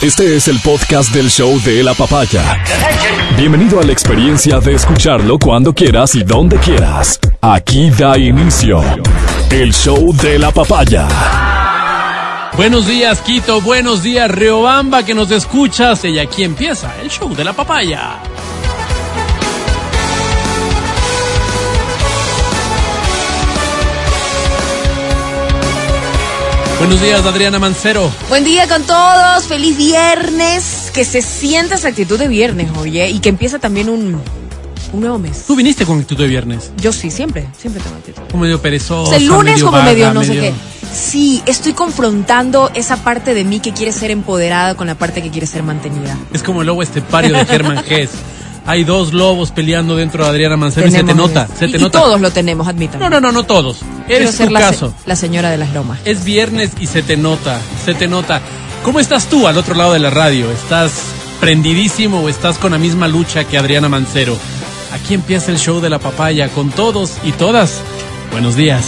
Este es el podcast del show de la papaya. Bienvenido a la experiencia de escucharlo cuando quieras y donde quieras. Aquí da inicio el show de la papaya. Buenos días, Quito. Buenos días, Riobamba, que nos escuchas. Y aquí empieza el show de la papaya. Buenos días, Adriana Mancero. Buen día con todos, feliz viernes, que se sienta esa actitud de viernes, oye, y que empieza también un, un nuevo mes. Tú viniste con actitud de viernes. Yo sí, siempre, siempre tengo actitud. Como medio perezoso. el lunes como medio no sé qué. Sí, estoy confrontando esa parte de mí que quiere ser empoderada con la parte que quiere ser mantenida. Es como el lobo estepario de Germán Gess. Hay dos lobos peleando dentro de Adriana Mancero y se te nota, se y- te y nota. todos lo tenemos, admítame. No, no, no, no todos. Quiero Eres ser tu la, se- caso. la señora de las lomas. Es viernes y se te nota, se te nota. ¿Cómo estás tú al otro lado de la radio? ¿Estás prendidísimo o estás con la misma lucha que Adriana Mancero? Aquí empieza el show de la papaya con todos y todas. Buenos días.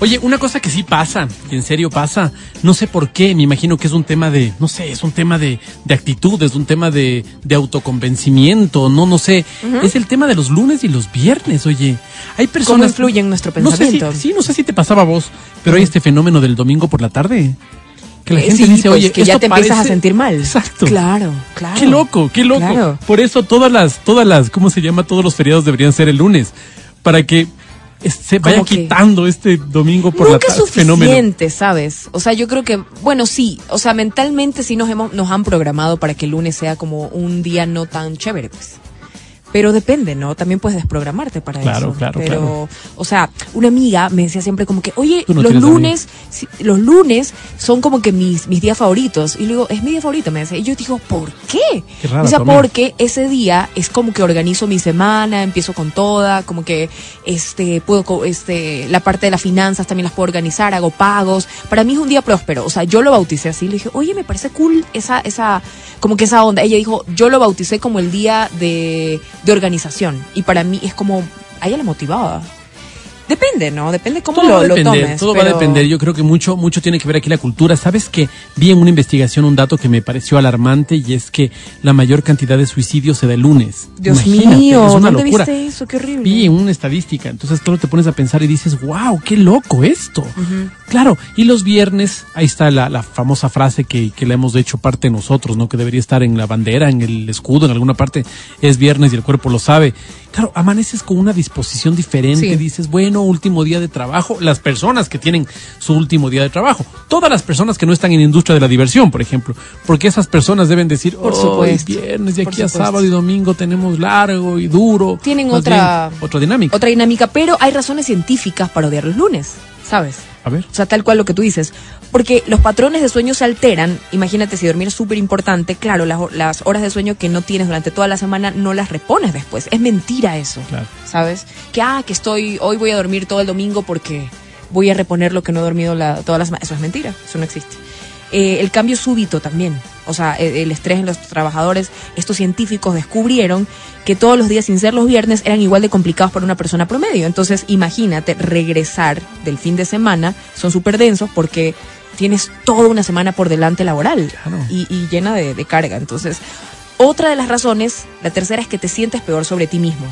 Oye, una cosa que sí pasa, que en serio pasa, no sé por qué, me imagino que es un tema de, no sé, es un tema de, de actitud, es un tema de, de autoconvencimiento, no, no sé, es el tema de los lunes y los viernes, oye. Hay personas... ¿Cómo influye en nuestro No sé si- pensamiento? sí, no sé si te pasaba a vos, pero hay este fenómeno del domingo por la tarde. Que la Eh, gente sí, dice, pues, oye, que ya te empiezas a sentir mal. Exacto. Claro, claro. Qué loco, qué loco. Claro. Por eso todas las, todas las, ¿cómo se llama? Todos los feriados deberían ser el lunes. Para que se vaya quitando este domingo por Nunca la es tarde fenómeno. suficiente, ¿sabes? O sea, yo creo que, bueno, sí, o sea, mentalmente sí nos hemos, nos han programado para que el lunes sea como un día no tan chévere, pues. Pero depende, ¿no? También puedes desprogramarte para Claro, eso. claro, Pero, claro. o sea, una amiga me decía siempre como que, oye, no los lunes, los lunes son como que mis, mis días favoritos. Y luego, es mi día favorito, me decía. Y yo digo, ¿por qué? Qué rara Me decía, porque ese día es como que organizo mi semana, empiezo con toda, como que este puedo este la parte de las finanzas también las puedo organizar, hago pagos. Para mí es un día próspero, o sea, yo lo bauticé así, le dije, "Oye, me parece cool esa esa como que esa onda." Ella dijo, "Yo lo bauticé como el día de de organización." Y para mí es como a ella la motivaba. Depende, ¿no? Depende cómo Todo va lo, a lo depender, tomes. todo va a depender. Yo creo que mucho, mucho tiene que ver aquí la cultura. Sabes que vi en una investigación un dato que me pareció alarmante y es que la mayor cantidad de suicidios se da el lunes. Dios Imagínate, mío, es una ¿dónde locura. viste eso? Qué horrible. Vi en una estadística. Entonces, claro, te pones a pensar y dices, wow, qué loco esto. Claro, y los viernes, ahí está la, la famosa frase que, que le hemos hecho parte de nosotros, ¿no? Que debería estar en la bandera, en el escudo, en alguna parte. Es viernes y el cuerpo lo sabe. Claro, amaneces con una disposición diferente. Sí. Dices, bueno, último día de trabajo. Las personas que tienen su último día de trabajo. Todas las personas que no están en la industria de la diversión, por ejemplo. Porque esas personas deben decir, Por "Hoy supuesto. viernes y Por aquí a sábado y domingo tenemos largo y duro. Tienen otra- bien, otra dinámica. Otra dinámica, pero hay razones científicas para odiar los lunes, ¿sabes? A ver. O sea, tal cual lo que tú dices. Porque los patrones de sueño se alteran. Imagínate, si dormir es súper importante, claro, las, las horas de sueño que no tienes durante toda la semana no las repones después. Es mentira eso. Claro. ¿Sabes? Que, ah, que estoy, hoy voy a dormir todo el domingo porque voy a reponer lo que no he dormido la, toda la semana. Eso es mentira, eso no existe. Eh, el cambio súbito también, o sea, el, el estrés en los trabajadores, estos científicos descubrieron que todos los días sin ser los viernes eran igual de complicados para una persona promedio. Entonces, imagínate, regresar del fin de semana son súper densos porque tienes toda una semana por delante laboral Claro. y, y llena de, de carga. Entonces, otra de las razones, la tercera es que te sientes peor sobre ti mismo.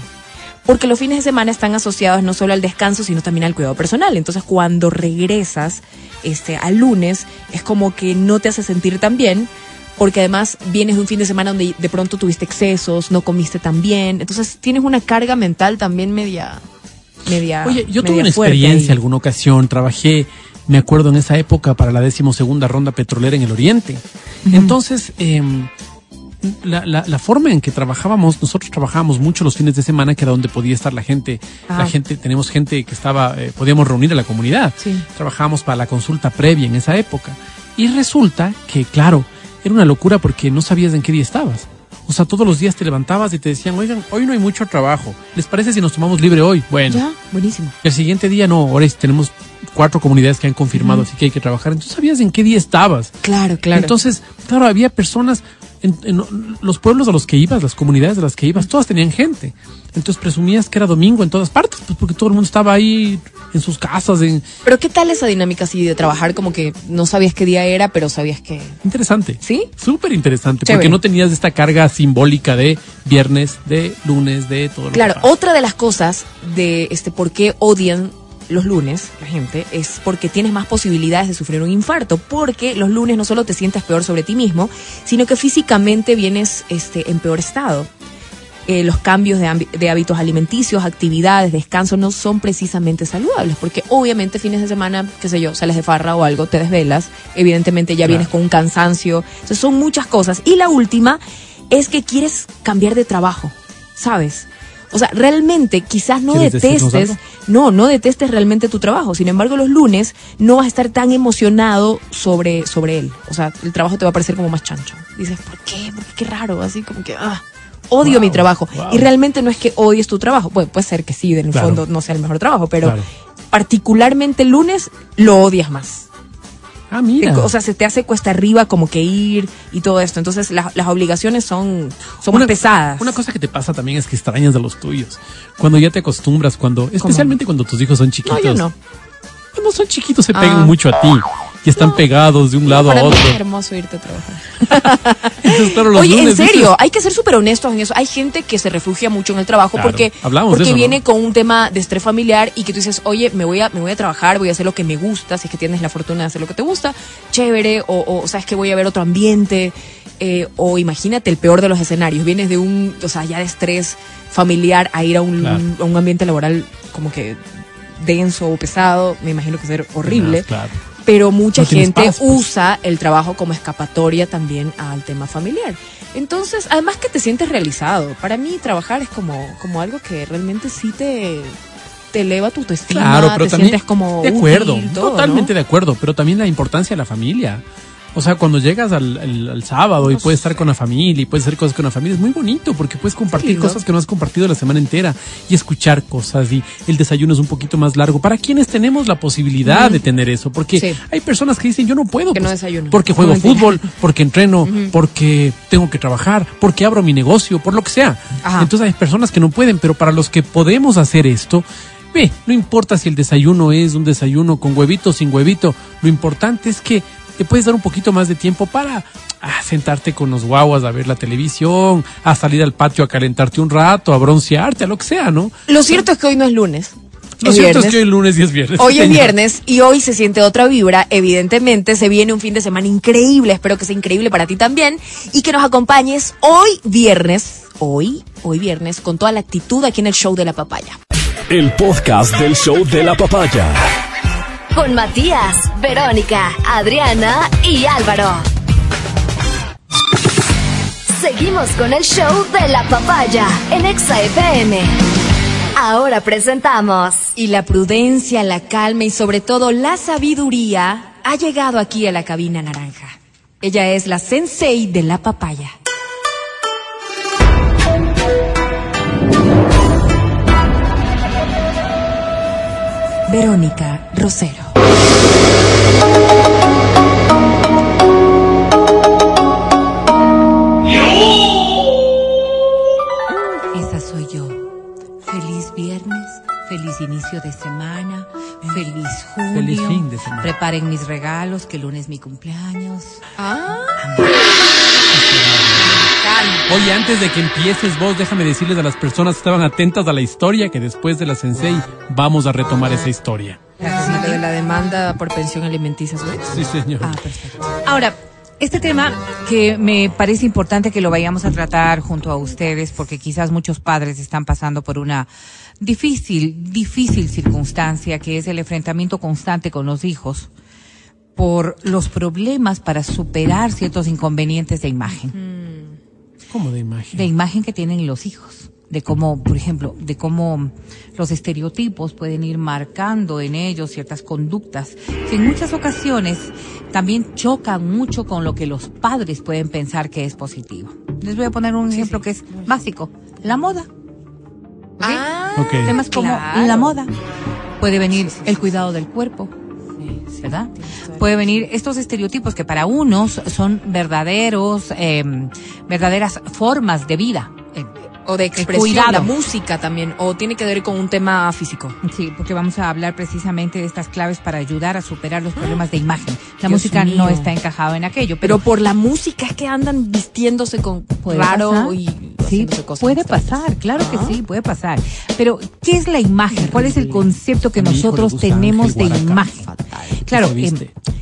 Porque los fines de semana están asociados no solo al descanso, sino también al cuidado personal. Entonces, cuando regresas este, al lunes, es como que no te hace sentir tan bien, porque además vienes de un fin de semana donde de pronto tuviste excesos, no comiste tan bien. Entonces, tienes una carga mental también media. media Oye, yo tuve una experiencia ahí. alguna ocasión, trabajé, me acuerdo en esa época para la decimosegunda ronda petrolera en el Oriente. Entonces, em, la, la, la forma en que trabajábamos, nosotros trabajábamos mucho los fines de semana, que era donde podía estar la gente, la Ah. gente, tenemos gente que estaba, eh, podíamos reunir a la comunidad. Sí. Trabajábamos para la consulta previa en esa época. Y resulta que, claro, era una locura porque no sabías en qué día estabas. O sea, todos los días te levantabas y te decían, oigan, hoy no hay mucho trabajo. ¿Les parece si nos tomamos libre hoy? Bueno. Ya, buenísimo. El siguiente día no, ahora tenemos cuatro comunidades que han confirmado, así que hay que trabajar. Entonces sabías en qué día estabas. Claro, claro. Entonces, claro, había personas, en, en los pueblos a los que ibas, las comunidades a las que ibas, todas tenían gente. Entonces presumías que era domingo en todas partes, pues porque todo el mundo estaba ahí en sus casas. En... Pero ¿qué tal esa dinámica así de trabajar como que no sabías qué día era, pero sabías que... Interesante. ¿Sí? Súper interesante, porque no tenías esta carga simbólica de viernes, de lunes, de todo lo Claro, que otra de las cosas de este por qué odian los lunes la gente es porque tienes más posibilidades de sufrir un infarto, porque los lunes no solo te sientes peor sobre ti mismo, sino que físicamente vienes este en peor estado. Eh, los cambios de, hábitos alimenticios, actividades, descanso no son precisamente saludables, porque obviamente fines de semana, qué sé yo, sales de farra o algo, te desvelas, evidentemente ya Claro. vienes con un cansancio, entonces son muchas cosas. Y la última es que quieres cambiar de trabajo, ¿sabes? O sea, realmente quizás no ¿Quieres decirnos detestes, no, no detestes realmente tu trabajo. Sin embargo, los lunes no vas a estar tan emocionado sobre, sobre él. O sea, el trabajo te va a parecer como más chancho. Dices, ¿por qué? ¿Por qué? Qué raro, así como que, ah, odio Wow, mi trabajo. wow. Y realmente no es que odies tu trabajo. Bueno, puede ser que sí, en el Claro. fondo no sea el mejor trabajo, pero Claro. particularmente el lunes lo odias más. Ah, mira. Te- O sea, se te hace cuesta arriba como que ir y todo esto. Entonces, la- las obligaciones son, son más pesadas. Una cosa que te pasa también es que extrañas a los tuyos. Cuando ya te acostumbras, cuando, especialmente cuando tus hijos son chiquitos. No, yo no. Cuando son chiquitos se Ah. pegan mucho a ti y están pegados de un lado Para a mí otro. es hermoso irte a trabajar. Entonces, claro, los Oye, en serio, dices, hay que ser súper honestos en eso. Hay gente que se refugia mucho en el trabajo Claro, porque, porque eso, ¿no? viene con un tema de estrés familiar y que tú dices, oye, me voy, a, me voy a trabajar, voy a hacer lo que me gusta, si es que tienes la fortuna de hacer lo que te gusta, chévere, o, o sabes que voy a ver otro ambiente, eh, o imagínate el peor de los escenarios, vienes de un, o sea, ya de estrés familiar a ir a un, Claro. a un ambiente laboral como que denso o pesado, me imagino que ser horrible. Claro. Pero mucha No gente paz, pues. usa el trabajo como escapatoria también al tema familiar. Entonces, además que te sientes realizado. Para mí trabajar es como, como algo que realmente sí te, te eleva tu autoestima, Claro, pero te también sientes como de acuerdo, útil, todo, totalmente ¿no? de acuerdo, pero también la importancia de la familia. O sea, cuando llegas al, al- al sábado y puedes estar con la familia y puedes hacer cosas con la familia, es muy bonito porque puedes compartir Sí, ¿no? cosas que no has compartido la semana entera y escuchar cosas y el desayuno es un poquito más largo. Para quienes tenemos la posibilidad de tener eso, porque Sí. hay personas que dicen yo no puedo, Que no pues, desayuno. porque juego fútbol, porque entreno, porque tengo que trabajar, porque abro mi negocio, por lo que sea. Ajá. Entonces hay personas que no pueden, pero para los que podemos hacer esto, ve, no importa si el desayuno es un desayuno con huevito o sin huevito, lo importante es que te puedes dar un poquito más de tiempo para ah, sentarte con los guaguas a ver la televisión, a salir al patio a calentarte un rato, a broncearte, a lo que sea, ¿no? Lo cierto es que hoy no es lunes. Lo es cierto viernes. es que hoy es lunes y es viernes. Hoy es viernes y hoy se siente otra vibra. Evidentemente se viene un fin de semana increíble. Espero que sea increíble para ti también y que nos acompañes hoy viernes. Hoy, hoy viernes, con toda la actitud aquí en el show de la papaya. El podcast del show de la papaya. Con Matías, Verónica, Adriana y Álvaro. Seguimos con el show de la papaya en Exa FM. Ahora presentamos Y la prudencia, la calma y sobre todo la sabiduría ha llegado aquí a la cabina naranja. Ella es la sensei de la papaya. Verónica Rosero. Esa soy yo. Feliz viernes, feliz inicio de semana, feliz julio. Feliz fin de semana. Preparen mis regalos, que el lunes es mi cumpleaños. Ah, Oye, antes de que empieces vos, déjame decirles a las personas que estaban atentas a la historia que después de la Sensei vamos a retomar esa historia. lo de la demanda por pensión alimenticia, ¿sabes? Sí, señor. Ah, perfecto. Ahora, este tema que me parece importante que lo vayamos a tratar junto a ustedes, porque quizás muchos padres están pasando por una difícil, difícil circunstancia, que es el enfrentamiento constante con los hijos por los problemas para superar ciertos inconvenientes de imagen. ¿Cómo de imagen? de imagen que tienen los hijos, de cómo, por ejemplo, de cómo los estereotipos pueden ir marcando en ellos ciertas conductas que en muchas ocasiones también chocan mucho con lo que los padres pueden pensar que es positivo. Les voy a poner un ejemplo que es básico, la moda. Ah, Ok. Temas como claro. la moda. Puede venir el cuidado del cuerpo, ¿verdad? Puede venir estos estereotipos que para unos son verdaderos, eh, verdaderas formas de vida. Eh, O de expresión, cuidado. la música también, o tiene que ver con un tema físico. Sí, porque vamos a hablar precisamente de estas claves para ayudar a superar los problemas de imagen. La Dios música mío. no está encajada en aquello, Pero pero, por la música es que andan vistiéndose con raro pasar. y sí, cosas puede pasar, claro Ah. que sí, puede pasar. Pero ¿qué es la imagen? ¿Cuál es el concepto que nosotros tenemos de imagen? Fatal. Claro, Se viste. em,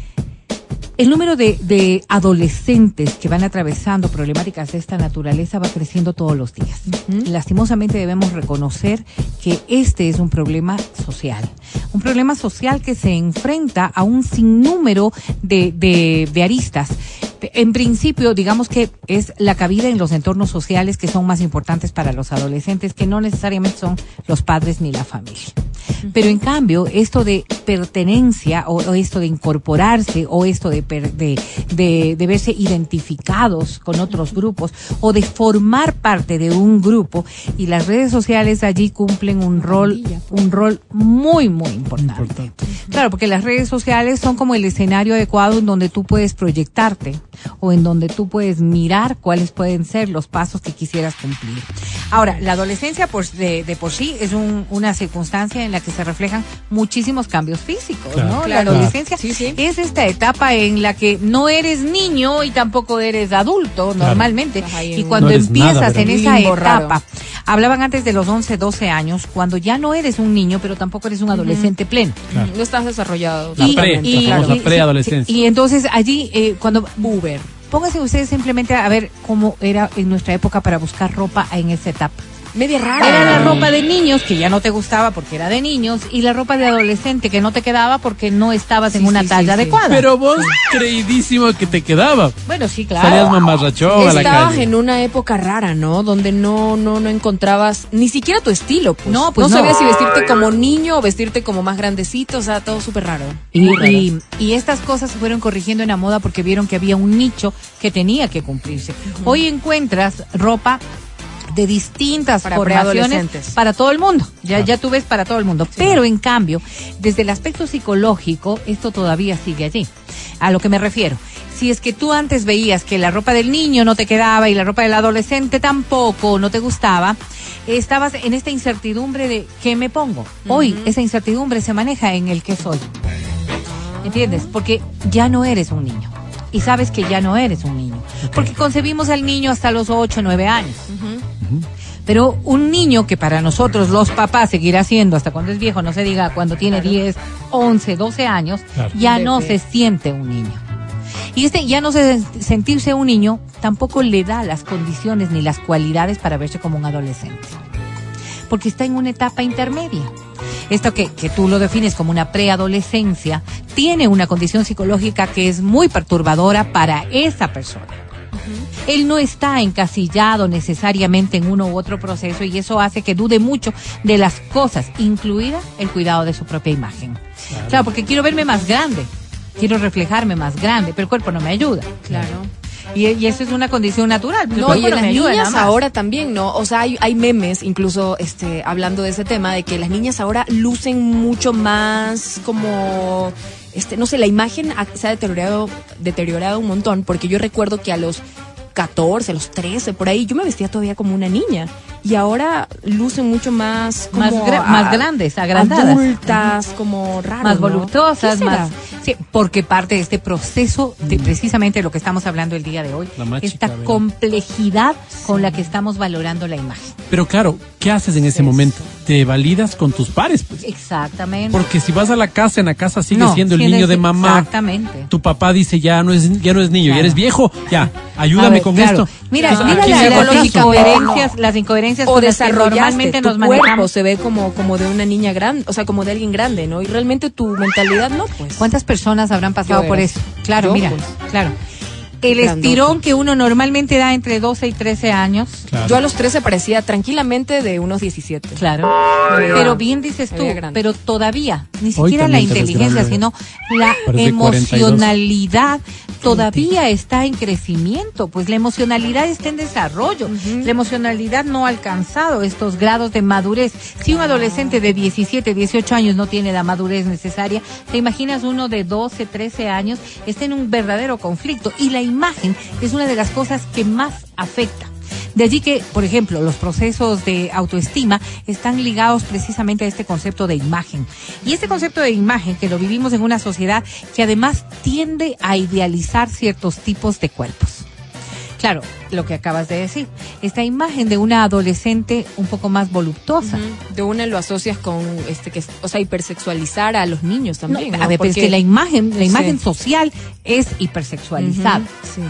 el número de, de adolescentes que van atravesando problemáticas de esta naturaleza va creciendo todos los días. Lastimosamente debemos reconocer que este es un problema social. Un problema social que se enfrenta a un sinnúmero de, de, de aristas. En principio, digamos que es la cabida en los entornos sociales que son más importantes para los adolescentes, que no necesariamente son los padres ni la familia. Pero en cambio, esto de pertenencia o, o esto de incorporarse o esto de, per- de, de, de verse identificados con otros grupos o de formar parte de un grupo y las redes sociales allí cumplen un rol, un rol muy, muy importante. Importante. Claro, porque las redes sociales son como el escenario adecuado en donde tú puedes proyectarte o en donde tú puedes mirar cuáles pueden ser los pasos que quisieras cumplir. Ahora, la adolescencia por, de, de por sí es un- una circunstancia en la que se reflejan muchísimos cambios físicos, Claro, ¿no? claro. La adolescencia Sí, sí. es esta etapa en la que no eres niño y tampoco eres adulto normalmente. Ahí Y cuando No empiezas nada, en esa Limbo raro. etapa, hablaban antes de los 11, 12 años, cuando ya no eres un niño, pero tampoco eres un adolescente pleno. Claro. No estás desarrollado. La Y- pre, y- la. Y entonces allí, eh, cuando Uber, pónganse ustedes simplemente a ver cómo era en nuestra época para buscar ropa en esa etapa. Media rara. Era la ropa de niños que ya no te gustaba porque era de niños y la ropa de adolescente que no te quedaba porque no estabas en una sí, talla sí, adecuada. Pero vos creidísimo que te quedaba. bueno, sí, claro. Salías mamarrachón a la Estabas en una época rara, ¿no? Donde no, no, no encontrabas ni siquiera tu estilo, pues. No, pues no no. sabías si vestirte como niño o vestirte como más grandecito, o sea, todo súper raro. Y, Muy raro. y- y estas cosas se fueron corrigiendo en la moda porque vieron que había un nicho que tenía que cumplirse. Hoy encuentras ropa de distintas Para formaciones para todo el mundo. Ya, ya tú ves para todo el mundo. Pero en cambio, desde el aspecto psicológico, esto todavía sigue allí. A lo que me refiero. Si es que tú antes veías que la ropa del niño no te quedaba y la ropa del adolescente tampoco no te gustaba, estabas en esta incertidumbre de ¿qué me pongo? Hoy esa incertidumbre se maneja en el que soy. ¿Entiendes? Porque ya no eres un niño. Y sabes que ya no eres un niño. Porque concebimos al niño hasta los 8 o 9 años. Pero un niño que para nosotros los papás seguirá siendo hasta cuando es viejo, no se diga cuando tiene 10, 11, 12 años, Claro. ya no se siente un niño. Y este ya no se sentirse un niño tampoco le da las condiciones ni las cualidades para verse como un adolescente. Porque está en una etapa intermedia. Esto que, que tú lo defines como una preadolescencia, tiene una condición psicológica que es muy perturbadora para esa persona. Él no está encasillado necesariamente en uno u otro proceso y eso hace que dude mucho de las cosas, incluida el cuidado de su propia imagen. Claro, porque quiero verme más grande, quiero reflejarme más grande, pero el cuerpo no me ayuda. Claro. Y, y eso es una condición natural. No, cuerpo y en las niñas ahora también, ¿no? O sea, hay, hay memes, incluso este, hablando de ese tema, de que las niñas ahora lucen mucho más como, este, no sé, la imagen se ha deteriorado, deteriorado un montón, porque yo recuerdo que a los 14, a los 13, por ahí, yo me vestía todavía como una niña. Y ahora lucen mucho más como Más a- más grandes, agrandadas. Adultas, como raro, más ¿no? voluptuosas, más sí, porque parte de este proceso de precisamente lo que estamos hablando el día de hoy, La esta complejidad con la que estamos valorando la imagen. Pero claro, ¿qué haces en ese momento? Te validas con tus pares, pues. Exactamente. Porque si vas a la casa, en la casa sigue No, siendo el niño de mamá. Exactamente. Tu papá dice, ya no es, ya no es niño, Claro. ya eres viejo, ya, ayúdame ver, con claro. esto. Mira, sea, mira las psicológica, incoherencias, las incoherencias o con las que normalmente tu nos cuerpo manejamos. se ve como como de una niña grande o sea como de alguien grande no y realmente tu mentalidad no pues ¿Cuántas personas habrán pasado por eso? Claro, Yo, mira, pues. claro. El estirón que uno normalmente da entre 12 y 13 años. Claro. Yo a los 13 parecía tranquilamente de unos 17. Claro. Pero bien dices tú, pero todavía, ni siquiera la inteligencia, sino la Parece 42. emocionalidad todavía está en crecimiento, pues la emocionalidad está en desarrollo. La emocionalidad no ha alcanzado estos grados de madurez. Si un adolescente de 17, 18 años no tiene la madurez necesaria, te imaginas uno de 12, 13 años está en un verdadero conflicto y la imagen es una de las cosas que más afecta. De allí que, por ejemplo, los procesos de autoestima están ligados precisamente a este concepto de imagen. Y este concepto de imagen que lo vivimos en una sociedad que además tiende a idealizar ciertos tipos de cuerpos. Claro, lo que acabas de decir, esta imagen de una adolescente un poco más voluptuosa. De una lo asocias con, este, que, o sea, hipersexualizar a los niños No, también. a ver, pero es Porque- que la imagen, la Sí. imagen social es hipersexualizada. Sí.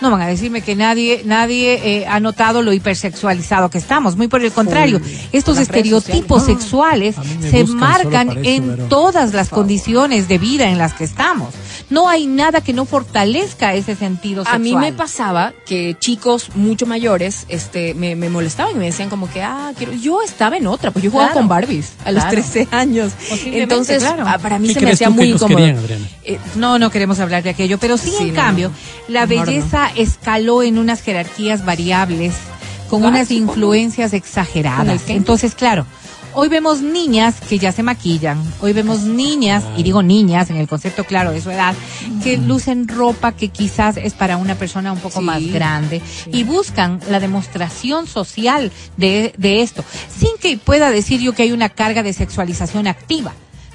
No van a decirme que nadie, nadie eh, ha notado lo hipersexualizado que estamos. Muy por el contrario, Uy, estos estereotipos sexuales A se marcan en pero- todas las condiciones de vida en las que estamos. No hay nada que no fortalezca ese sentido A sexual. mí me pasaba que chicos mucho mayores este, me, me molestaban y me decían como que, ah, quiero... yo estaba en otra, pues yo jugaba Claro. con Barbies a los Claro. 13 años. Entonces, claro. ah, para mí ¿Qué se me hacía muy incómodo. querían? Eh, No, no queremos hablar de aquello, pero sí, Sí, en no, cambio, no. la belleza escaló en unas jerarquías variables con unas influencias ¿Con exageradas. Entonces, claro, hoy vemos niñas que ya se maquillan, hoy vemos niñas, y digo niñas en el concepto claro de su edad, que lucen ropa que quizás es para una persona un poco Sí, más grande sí. y buscan la demostración social de, de esto, sin que pueda decir yo que hay una carga de sexualización activa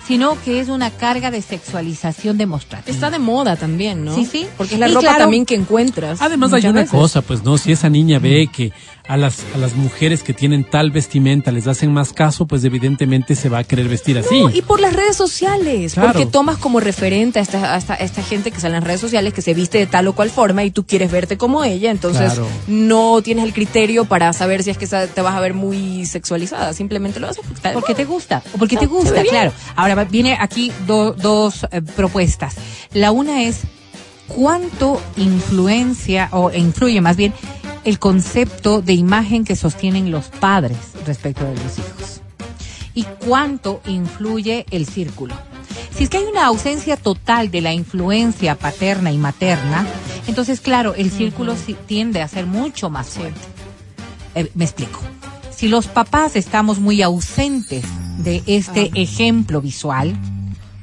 sino que es una carga de sexualización demostrativa. Está de moda también, ¿no? Sí, sí. Porque es la Y ropa claro- también que encuentras. Además hay una veces. cosa, pues no, si esa niña ve que a las, a las mujeres que tienen tal vestimenta les hacen más caso, pues evidentemente se va a querer vestir así. No, y por las redes sociales, Claro. porque tomas como referente a esta, a, esta, a esta gente que sale en las redes sociales que se viste de tal o cual forma y tú quieres verte como ella, entonces Claro. no tienes el criterio para saber si es que esa- te vas a ver muy sexualizada, simplemente lo haces porque te gusta, o porque te gusta, claro. Ahora va- viene aquí do- dos eh, propuestas. La una es cuánto influencia o influye más bien el concepto de imagen que sostienen los padres respecto de los hijos y cuánto influye el círculo. Si es que hay una ausencia total de la influencia paterna y materna, entonces claro, el círculo tiende a ser mucho más fuerte. Eh, me explico. Si los papás estamos muy ausentes de este ejemplo visual,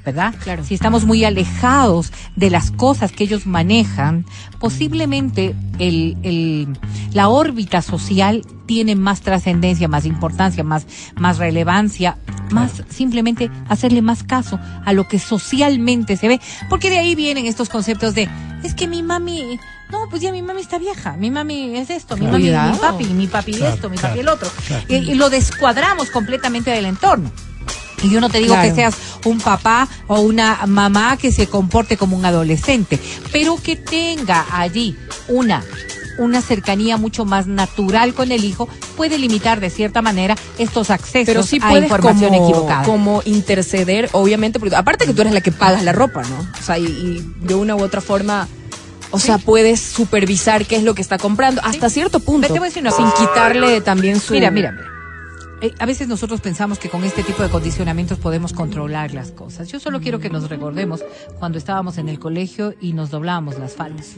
¿verdad? Claro. Si estamos muy alejados de las cosas que ellos manejan, posiblemente el, el- la órbita social tiene más trascendencia, más importancia, más, más relevancia, más simplemente hacerle más caso a lo que socialmente se ve. Porque de ahí vienen estos conceptos de, es que mi mami, no, pues ya mi mami está vieja, mi mami es esto, mi Claro. mami, mi papi, mi papi Claro, esto, mi claro, papi el otro. y lo descuadramos completamente del entorno. Y yo no te digo Claro. que seas un papá o una mamá que se comporte como un adolescente, pero que tenga allí una una cercanía mucho más natural con el hijo puede limitar de cierta manera estos accesos Pero sí a información como, equivocada. como interceder, obviamente, porque aparte que tú eres la que pagas la ropa, ¿no? O sea, y, y de una u otra forma, o sea, puedes supervisar qué es lo que está comprando hasta cierto punto, Te voy a decir una sin quitarle también su... Mira, mira, mira. Eh, a veces nosotros pensamos que con este tipo de condicionamientos podemos controlar las cosas. Yo solo quiero que nos recordemos cuando estábamos en el colegio y nos doblábamos las faldas.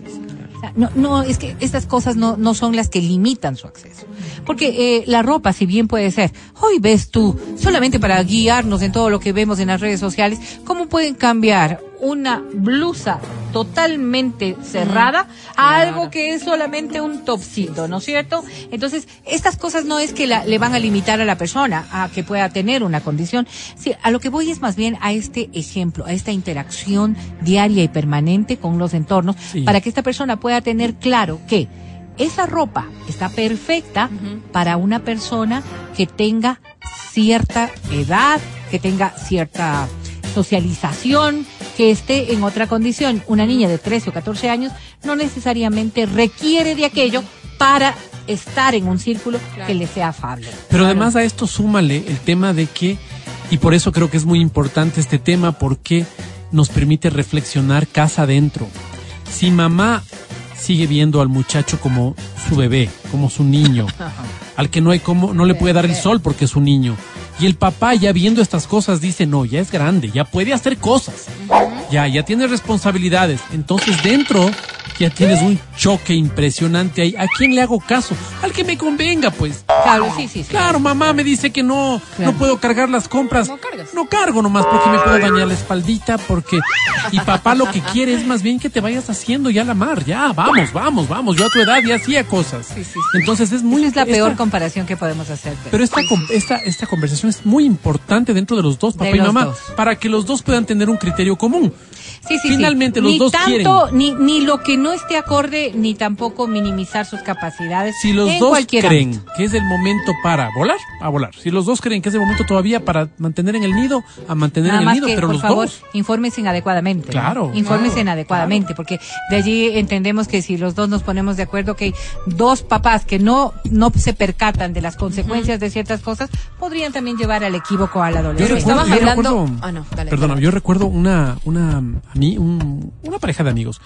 No, no, es que estas cosas no, no son las que limitan su acceso. Porque eh, la ropa, si bien puede ser, hoy ves tú, solamente para guiarnos en todo lo que vemos en las redes sociales, ¿cómo pueden cambiar una blusa totalmente cerrada a algo que es solamente un topcito, ¿no es cierto? Entonces, estas cosas no es que la- le van a limitar a la persona a que pueda tener una condición. Sí, a lo que voy es más bien a este ejemplo, a esta interacción diaria y permanente con los entornos, Sí. para que esta persona pueda tener claro que esa ropa está perfecta para una persona que tenga cierta edad, que tenga cierta socialización, que esté en otra condición. Una niña de 13 o 14 años no necesariamente requiere de aquello para estar en un círculo que le sea afable. Pero además a esto súmale el tema de que, y por eso creo que es muy importante este tema, porque nos permite reflexionar casa adentro. Si mamá sigue viendo al muchacho como su bebé, como su niño, al que no hay como, no le puede dar el sol porque es un niño. Y el papá ya viendo estas cosas dice, no, ya es grande, ya puede hacer cosas, ya, ya tiene responsabilidades. Entonces dentro ya tienes un choque impresionante ahí. ¿A quién le hago caso? Al que me convenga, pues. Claro, sí, sí, sí. Claro, mamá me dice que no, Claro. no puedo cargar las compras. No cargas. No cargo nomás porque me puedo dañar la espaldita, porque... Y papá lo que quiere es más bien que te vayas haciendo ya la mar. Ya, vamos, vamos, vamos. Yo a tu edad ya hacía cosas. Sí, sí. Entonces es muy... Es la esta- peor comparación que podemos hacer. pero esta, con- esta, esta conversación es muy importante dentro de los dos, papá De y mamá, dos. para que los dos puedan tener un criterio común. Sí, sí, Finalmente sí. los ni dos tanto, quieren. Ni, ni lo que no esté acorde, ni tampoco minimizar sus capacidades. Si los en dos cualquier creen ámbito. que es el momento para volar, a volar. Si los dos creen que es el momento todavía para mantener en el nido, a mantener Nada en el más nido, que, pero por los favor, dos. infórmense adecuadamente. ¿no? Claro, Infórmense claro, adecuadamente, porque de allí entendemos que si los dos nos ponemos de acuerdo que hay dos papás que no, no se percatan de las consecuencias de ciertas cosas, podrían también llevar al equívoco a la Yo adolescencia. Estabas recuerdo- yo hablando- recuerdo- Ah, no, dale, Perdona, dale. yo recuerdo una, una, un- una pareja de amigos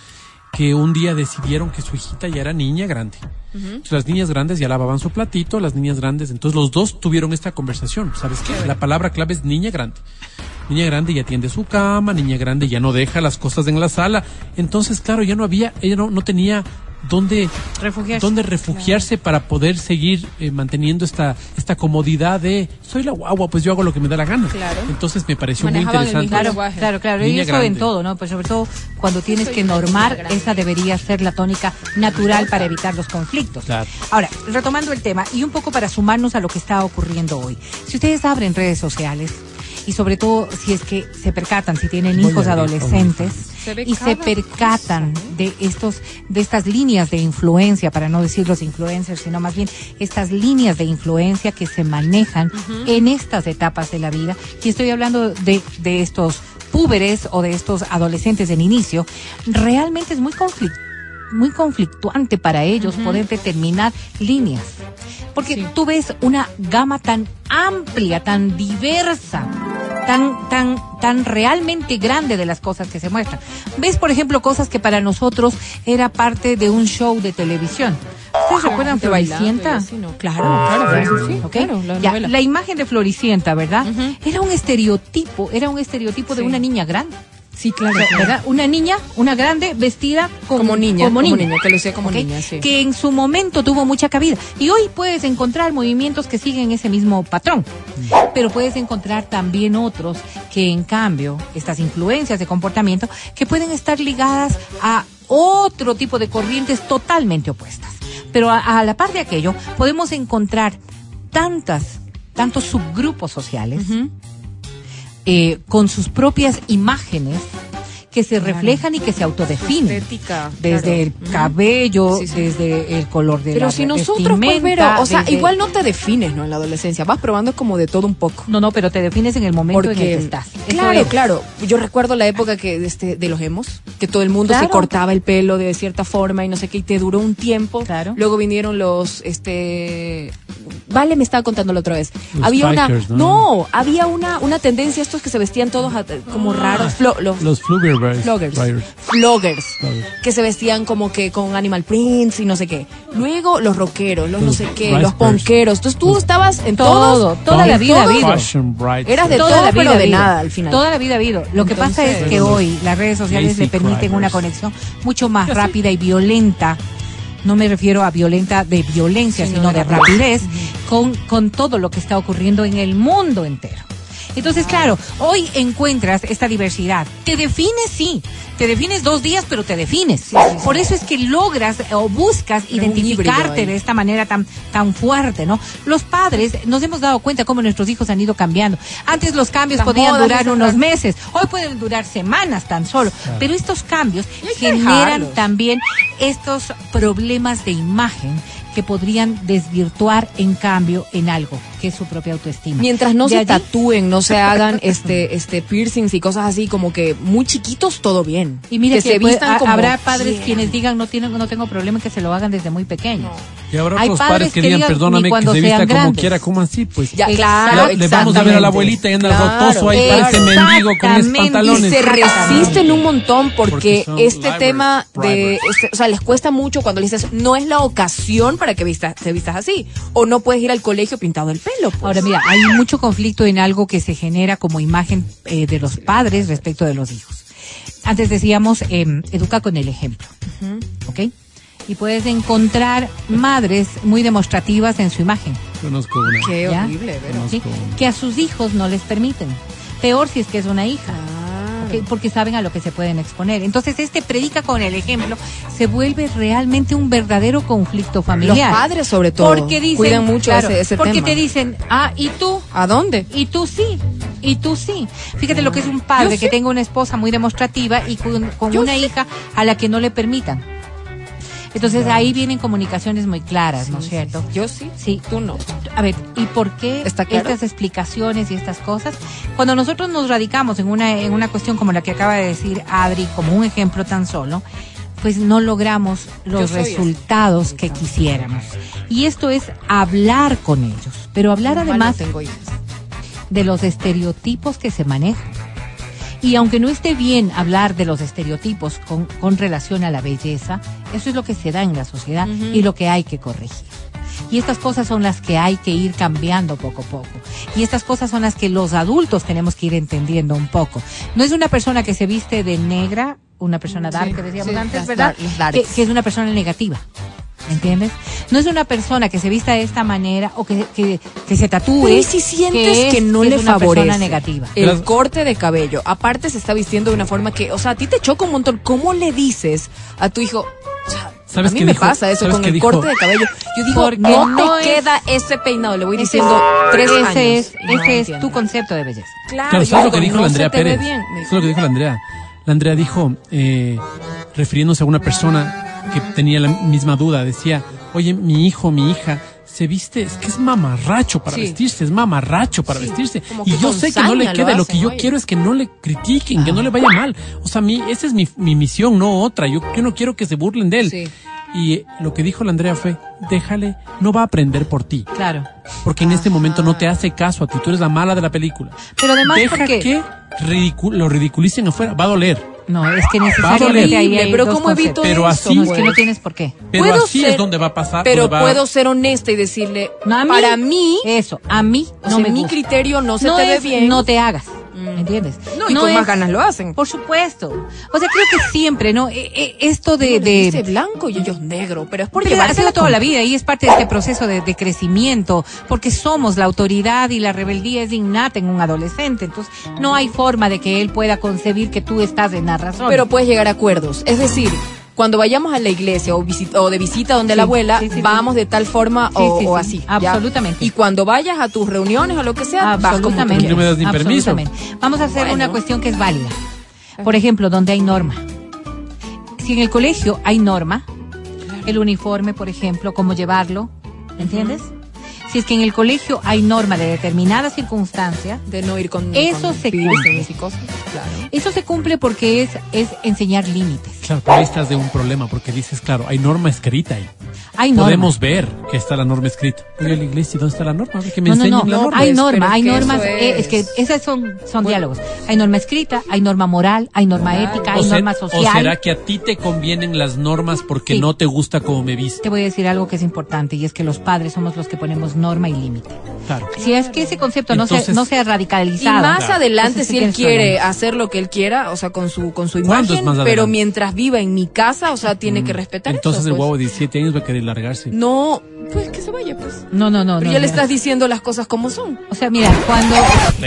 que un día decidieron que su hijita ya era niña grande. Entonces, las niñas grandes ya lavaban su platito, las niñas grandes, entonces los dos tuvieron esta conversación. ¿Sabes qué? La palabra clave es niña grande. Niña grande ya tiende su cama, niña grande ya no deja las cosas en la sala. Entonces, claro, ya no había, ella no, no tenía dónde Refugiarse. dónde refugiarse para poder seguir eh, manteniendo esta esta comodidad de soy la guagua, pues yo hago lo que me da la gana. Claro. Entonces me pareció muy Manejaban interesante. mismo Claro, claro, claro. Y eso grande. en todo, ¿no? Pues sobre todo cuando tienes Soy que normar, esa debería ser la tónica natural para evitar los conflictos. Claro. Ahora, retomando el tema y un poco para sumarnos a lo que está ocurriendo hoy. Si ustedes abren redes sociales y sobre todo si es que se percatan, si tienen Voy hijos adolescentes Se y se percatan cosa, ¿eh? de estos de estas líneas de influencia, para no decir los influencers, sino más bien estas líneas de influencia que se manejan en estas etapas de la vida. Y estoy hablando de, de estos púberes o de estos adolescentes en inicio, realmente es muy conflictivo muy conflictuante para ellos poder determinar líneas. Porque Sí. tú ves una gama tan amplia, tan diversa, tan, tan, tan realmente grande de las cosas que se muestran. Ves, por ejemplo, cosas que para nosotros era parte de un show de televisión. ¿Ustedes recuerdan Gente bailando Floricienta? ¿no? Claro, claro, sí, claro, la Ya, novela. la imagen de Floricienta, ¿verdad? Era un estereotipo, era un estereotipo de una niña grande. Sí, claro. ¿verdad? Una niña, una grande vestida como, Como niña, como como niña, niña, que lucía como niña, sí. Que en su momento tuvo mucha cabida. Y hoy puedes encontrar movimientos que siguen ese mismo patrón. Pero puedes encontrar también otros que en cambio, estas influencias de comportamiento, que pueden estar ligadas a otro tipo de corrientes totalmente opuestas. Pero a, a la par de aquello, podemos encontrar tantas, tantos subgrupos sociales eh, con sus propias imágenes que se reflejan y que se autodefinen. Estética. Desde claro. el cabello, Sí, sí. desde el color de Pero la si nosotros, pues, Vero, o sea, desde- igual no te defines, ¿no? En la adolescencia, vas probando como de todo un poco. No, no, pero te defines en el momento en el que estás. Claro, es. claro. Yo recuerdo la época que este de los hemos, que todo el mundo se cortaba el pelo de cierta forma y no sé qué, y te duró un tiempo. Claro. Luego vinieron los, este, Vale me estaba contando la otra vez. Los había bikers, una, ¿no? había una, una tendencia estos que se vestían todos como raros, flo- los, Los Floggers. Riders. Floggers. Que se vestían como que con animal prints y no sé qué. Luego los rockeros, los no sé qué, Rice los ponqueros. Entonces tú estabas en Todo, todos. toda la vida habido. Eras de Toda todo, la vida de nada al final. Toda la vida ha habido. Lo que pasa es que hoy las redes sociales le permiten una conexión mucho más rápida y violenta. No me refiero a violenta de violencia, Sí, sino de de rapidez. rapidez con, con todo lo que está ocurriendo en el mundo entero. Entonces, claro, hoy encuentras esta diversidad. Te defines, sí. Te defines dos días, pero te defines. Sí, sí, sí. Por eso es que logras o buscas Pero identificarte de esta manera tan, tan fuerte, ¿no? Los padres nos hemos dado cuenta cómo nuestros hijos han ido cambiando. Antes los cambios podían durar unos meses, hoy pueden durar semanas tan solo. Pero estos cambios generan dejarlos. también estos problemas de imagen que podrían desvirtuar en cambio en algo que es su propia autoestima. Mientras no De se allí- tatúen, no se hagan este este piercings y cosas así como que muy chiquitos, todo bien. Y mira que, se puede- vistan ha- como habrá padres quienes digan no tienen no tengo problema que se lo hagan desde muy pequeños. Y ahora Hay otros padres padres que que digan, digan, perdóname, que cuando se vista como quiera, como así, pues. Ya, claro, Le vamos a ver a la abuelita y anda Claro. rotoso ahí, parece mendigo con esos Exactamente. Y pantalones. se resisten un montón porque, Porque este tema de, este- o sea, les cuesta mucho cuando les dices, no es la ocasión para que vistas, te vistas así, o no puedes ir al colegio pintado el pelo. pues. Ahora mira, hay mucho conflicto en algo que se genera como imagen eh, de los padres respecto de los hijos. Antes decíamos, eh, educa con el ejemplo, ¿ok? Y puedes encontrar madres muy demostrativas en su imagen. Conozco una. Qué ¿Ya? horrible, pero. ¿sí? que a sus hijos no les permiten. Peor si es que es una hija. Porque saben a lo que se pueden exponer. Entonces, este predica con el ejemplo se vuelve realmente un verdadero conflicto familiar. Los padres, sobre todo, Porque dicen, cuidan mucho claro, ese- ese Porque tema. te dicen, ah, ¿y tú? ¿A dónde? Y tú sí, y tú sí. Fíjate lo que es un padre Yo que sí. tenga una esposa muy demostrativa y con, una sí. hija a la que no le permitan. Entonces ahí vienen comunicaciones muy claras, ¿no es cierto? Yo sí. Sí. Tú no. A ver, ¿y por qué estas explicaciones y estas cosas? Cuando nosotros nos radicamos en una, en una cuestión como la que acaba de decir Adri, como un ejemplo tan solo, pues no logramos los resultados que quisiéramos. Y esto es hablar con ellos, pero hablar además de los estereotipos que se manejan. Y aunque no esté bien hablar de los estereotipos con, con relación a la belleza, eso es lo que se da en la sociedad y lo que hay que corregir. Y estas cosas son las que hay que ir cambiando poco a poco. Y estas cosas son las que los adultos tenemos que ir entendiendo un poco. No es una persona que se viste de negra, una persona dark, Sí, que decíamos sí, antes, ¿verdad? dar- las darks. Que, que es una persona negativa. ¿Entiendes? No es una persona que se vista de esta manera o que, que, que se tatúe. Pero ¿y si sientes que, es- no es le una favorece persona negativa. el corte de cabello? Aparte se está vistiendo de una forma que, o sea, a ti te choca un montón. ¿Cómo le dices a tu hijo? ¿Sabes a mí qué me dijo? pasa eso ¿Sabes con el dijo? corte de cabello. Yo digo, Porque no, no te es- queda ese peinado. Le voy Ese diciendo es- tres ese años. Es, y no ese es tu concepto de belleza. Claro, Claro, ¿sabes lo que dijo no la Andrea Pérez? bien. ¿Sabes lo que dijo la Andrea? La Andrea dijo, eh, refiriéndose a una persona que tenía la misma duda, decía, oye, mi hijo, mi hija, se viste, es que es mamarracho para Sí. vestirse, es mamarracho para Sí, vestirse. como Y yo sé que no le lo queda, lo que yo oye. quiero es que no le critiquen, que no le vaya mal. O sea, mi, esa es mi, mi misión, no otra. Yo, yo no quiero que se burlen de él. Sí. Y lo que dijo la Andrea fue, déjale, no va a aprender por ti. Claro. Porque en este momento no te hace caso a ti, tú eres la mala de la película. Pero además Deja porque- que lo ridiculicen afuera, va a doler. No, es que necesariamente ahí hay Pero dos ¿cómo evito. Pero eso? así- No, es que no tienes por qué. Pero Puedo así ser- es donde va a pasar. Pero va- puedo ser honesta y decirle, No, a mí, para mí, Eso, a mí o no sea, me mi gusta. criterio no se no te ve es, bien. No te hagas. Mm. ¿Entiendes? No, y con más ganas lo hacen. Por supuesto. O sea, creo que siempre, ¿no? E- e- esto de... De dice blanco y ellos negro, pero es por porque ha llevarse sido toda la vida y es parte de este proceso de, de crecimiento, porque somos la autoridad y la rebeldía es innata en un adolescente, entonces no hay forma de que él pueda concebir que tú estás en la razón. Pero puedes llegar a acuerdos. Es decir, cuando vayamos a la iglesia o, visit- o de visita donde Sí, la abuela, sí, sí, sí. vamos de tal forma o, o sí, así. ¿ya? absolutamente. Y cuando vayas a tus reuniones o lo que sea, vas como tú Absolutamente. No me das ni permiso. Vamos a hacer Bueno. una cuestión que es válida. Por ejemplo, donde hay norma. Si en el colegio hay norma, el uniforme, por ejemplo, cómo llevarlo, ¿entiendes? Si es que en el colegio hay norma de determinada circunstancia, De no ir con, Eso con se cumple. y cosas. Claro. eso se cumple porque es, es enseñar límites. Claro, pero ahí estás de un problema, porque dices, claro, hay norma escrita ahí. Hay norma. Podemos ver que está la norma escrita. Voy a la iglesia y ¿dónde está la norma? A ver que me No, no, enseñen no, la No, norma. hay norma, pero hay es normas, eh, es que es- esas son, son Bueno. diálogos. Hay norma escrita, hay norma moral, hay norma ética, hay O, ser- norma o social. será que a ti te convienen las normas porque Sí. no te gusta como me viste? Te voy a decir algo que es importante y es que los padres somos los que ponemos norma y límite. Claro. Si es que ese concepto no, se, no sea Y radicalizado. más Claro. adelante, Entonces, si él quiere hacer lo que él quiera, o sea, con su con su ¿Cuándo es imagen, más pero adelante? mientras viva en mi casa, o sea, tiene que respetar Entonces eso, el pues. guau de 17 años va a querer largarse. No, pues que se vaya, pues. No, no, no. Pero no, ya le no. estás diciendo las cosas como son. O sea, mira, cuando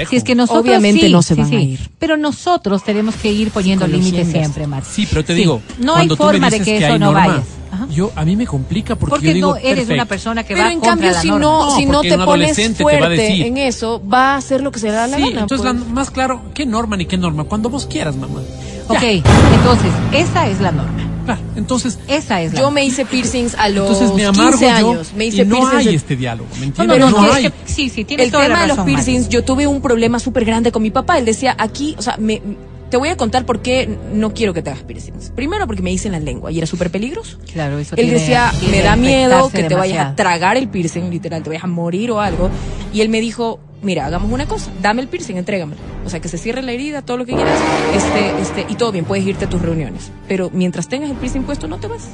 si es que nosotros Obviamente sí, no se van sí, a ir. pero nosotros tenemos que ir poniendo límites siempre, Marta. Sí, pero te Sí. digo, no hay cuando tú me forma de dices que, que eso no norma, vayas. Ajá. yo a mí me complica porque, Porque yo digo, no eres perfecto. una persona que Pero va en contra cambio, la si norma. no, No, si no te pones fuerte decir. en eso, va a hacer lo que se le da la Sí, gana. entonces pues. la- más claro, ¿qué norma ni qué norma? Cuando vos quieras, mamá. Ya. Ok, entonces, esa es la norma. Claro, entonces, Esa es la Yo me hice piercings a los entonces me amargo 15 yo años. Me hice y no piercings hay de- este diálogo, ¿me No, entiendes? no, No, no, hay. que- sí, sí, tienes el toda tema la de los razón, piercings, yo tuve un problema súper grande con mi papá. Él decía, aquí, o sea, me, te voy a contar por qué no quiero que te hagas piercings. Primero porque me hice en la lengua y era súper peligroso. Claro, eso Él tiene- decía, tiene me da miedo que te vayas a demasiado. tragar el piercing, literal, te vayas a morir o algo. Y él me dijo, mira, hagamos una cosa, dame el piercing, entrégamelo. O sea, que se cierre la herida, todo lo que quieras, este, este, y todo bien, puedes irte a tus reuniones. Pero mientras tengas el piercing puesto, no te vas.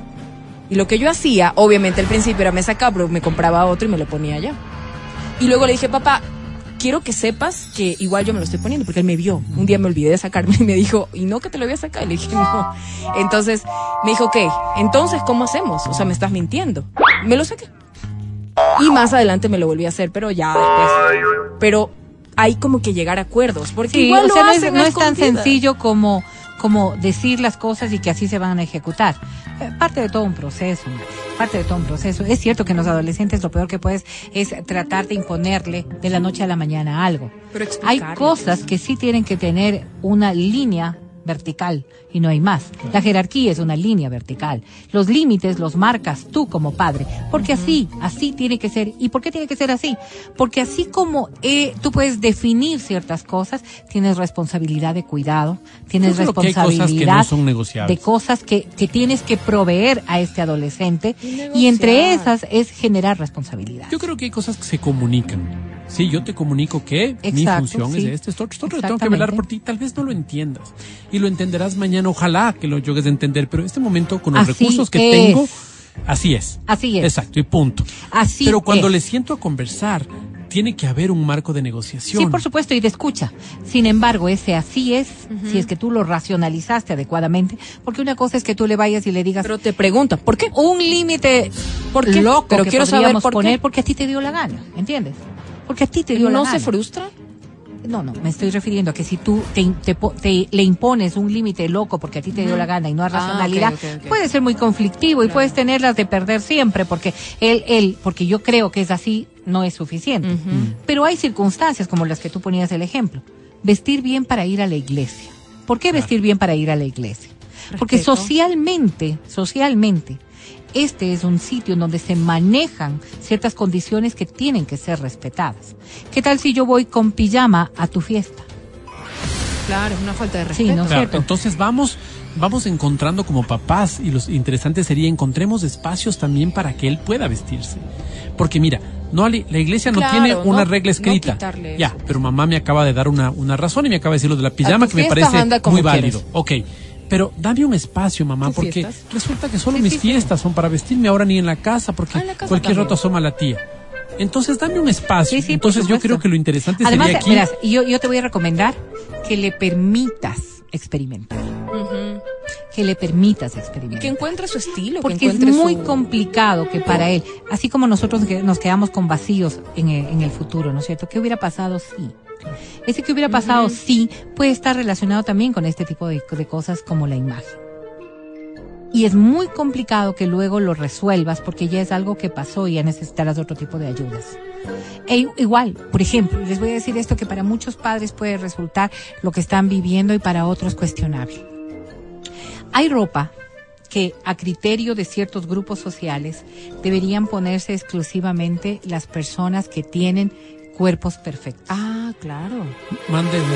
Y lo que yo hacía, obviamente al principio era me sacaba, pero me compraba otro y me lo ponía allá. Y luego le dije, papá, quiero que sepas que igual yo me lo estoy poniendo, porque él me vio. Un día me olvidé de sacarme y me dijo, ¿y no que te lo voy a sacar? Y le dije, no. Entonces me dijo, ok, entonces, ¿cómo hacemos? O sea, me estás mintiendo. Me lo saqué. Y más adelante me lo volví a hacer, pero ya después. Pero hay como que llegar a acuerdos, porque Sí, igual o lo sea, no es, no tan sencillo como, como decir las cosas y que así se van a ejecutar. Eh, Parte de todo un proceso, parte de todo un proceso. Es cierto que en los adolescentes lo peor que puedes es tratar de imponerle de la noche a la mañana algo. Pero Hay cosas que sí tienen que tener una línea vertical y no hay más. La jerarquía es una línea vertical. Los límites los marcas tú como padre, porque así, así tiene que ser. ¿Y por qué tiene que ser así? Porque así como eh, tú puedes definir ciertas cosas, tienes responsabilidad de cuidado, tienes que cosas que no responsabilidad son negociables. de cosas que, que tienes que proveer a este adolescente Y y entre esas es generar responsabilidad. Yo creo que hay cosas que se comunican. Sí, yo te comunico que mi función sí. es esta, esto, esto, tengo que velar por ti. Tal vez no lo entiendas. Y lo entenderás mañana, ojalá que lo llegues a entender, pero este momento con los Así recursos que es. tengo, así es. Así es. Exacto, y punto. Así pero cuando es. le siento a conversar, tiene que haber un marco de negociación. Sí, por supuesto, y de escucha. Sin embargo, ese así es, si es que tú lo racionalizaste adecuadamente, porque una cosa es que tú le vayas y le digas Pero te preguntan, ¿por qué? un límite ¿Por qué? loco Pero que quiero saber por qué. porque a ti te dio la gana, ¿entiendes? Porque a ti te dio la ¿No gana. se frustra? No, no, me estoy refiriendo a que si tú te, te po- te- le impones un límite loco porque a ti te dio la gana y no a Ah, racionalidad, ok. puede ser muy conflictivo y puedes tenerlas de perder siempre porque él, él, porque yo creo que es así, no es suficiente. Pero hay circunstancias como las que tú ponías el ejemplo. Vestir bien para ir a la iglesia. ¿Por qué vestir bien para ir a la iglesia? Porque Respeto. socialmente, socialmente, este es un sitio en donde se manejan ciertas condiciones que tienen que ser respetadas. ¿Qué tal si yo voy con pijama a tu fiesta? Claro, es una falta de Sí, respeto. ¿no es Claro, cierto? entonces vamos, vamos encontrando como papás y lo interesante sería encontremos espacios también para que él pueda vestirse. Porque mira, no la la iglesia no Claro, tiene no- una regla no escrita. quitarle ya, pero mamá me acaba de dar una, una razón y me acaba de decir lo de la pijama que me parece muy válido. quieres. Ok. Pero dame un espacio, mamá, ¿Tus porque fiestas? resulta que solo Sí, mis sí, sí. fiestas son para vestirme ahora ni en la casa, porque Ah, en la casa cualquier también. rato asoma la tía. Entonces dame un espacio. Sí, sí, por Entonces yo creo que lo interesante Además, sería aquí. verás, yo, yo te voy a recomendar que le permitas experimentar. Que le permitas experimentar. que encuentre su estilo. Porque que es muy su- complicado que para él, así como nosotros que nos quedamos con vacíos en el, en el futuro, ¿no es cierto? ¿Qué hubiera pasado si? Ese que hubiera pasado si puede estar relacionado también con este tipo de, de cosas como la imagen. Y es muy complicado que luego lo resuelvas porque ya es algo que pasó y ya necesitarás otro tipo de ayudas. E igual, por ejemplo, les voy a decir esto que para muchos padres puede resultar lo que están viviendo y para otros cuestionable. Hay ropa que a criterio de ciertos grupos sociales deberían ponerse exclusivamente las personas que tienen cuerpos perfectos. Ah, claro. Mándeme.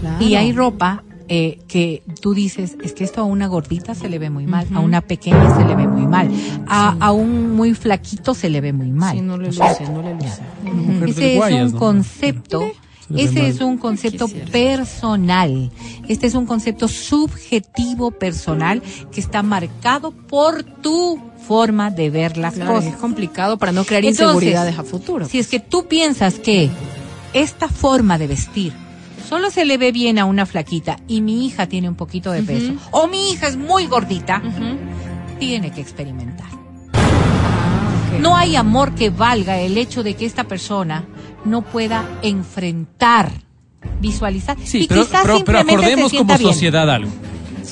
claro. Y hay ropa eh, que tú dices, es que esto a una gordita se le ve muy mal, a una pequeña se le ve muy mal, a, a un muy flaquito se le ve muy mal. Sí, no le luce, no le luce. Mujer Ese es un ¿no? concepto, ese es un concepto personal. Este es un concepto subjetivo personal que está marcado por tu forma de ver las Claro, cosas. es complicado para no crear Entonces, inseguridades a futuro. Si es que tú piensas que esta forma de vestir solo se le ve bien a una flaquita y mi hija tiene un poquito de peso, o mi hija es muy gordita, tiene que experimentar. Ah. No hay amor que valga el hecho de que esta persona no pueda enfrentar, visualizar Sí, y pero, quizás pero, pero simplemente se acordemos como bien. sociedad algo.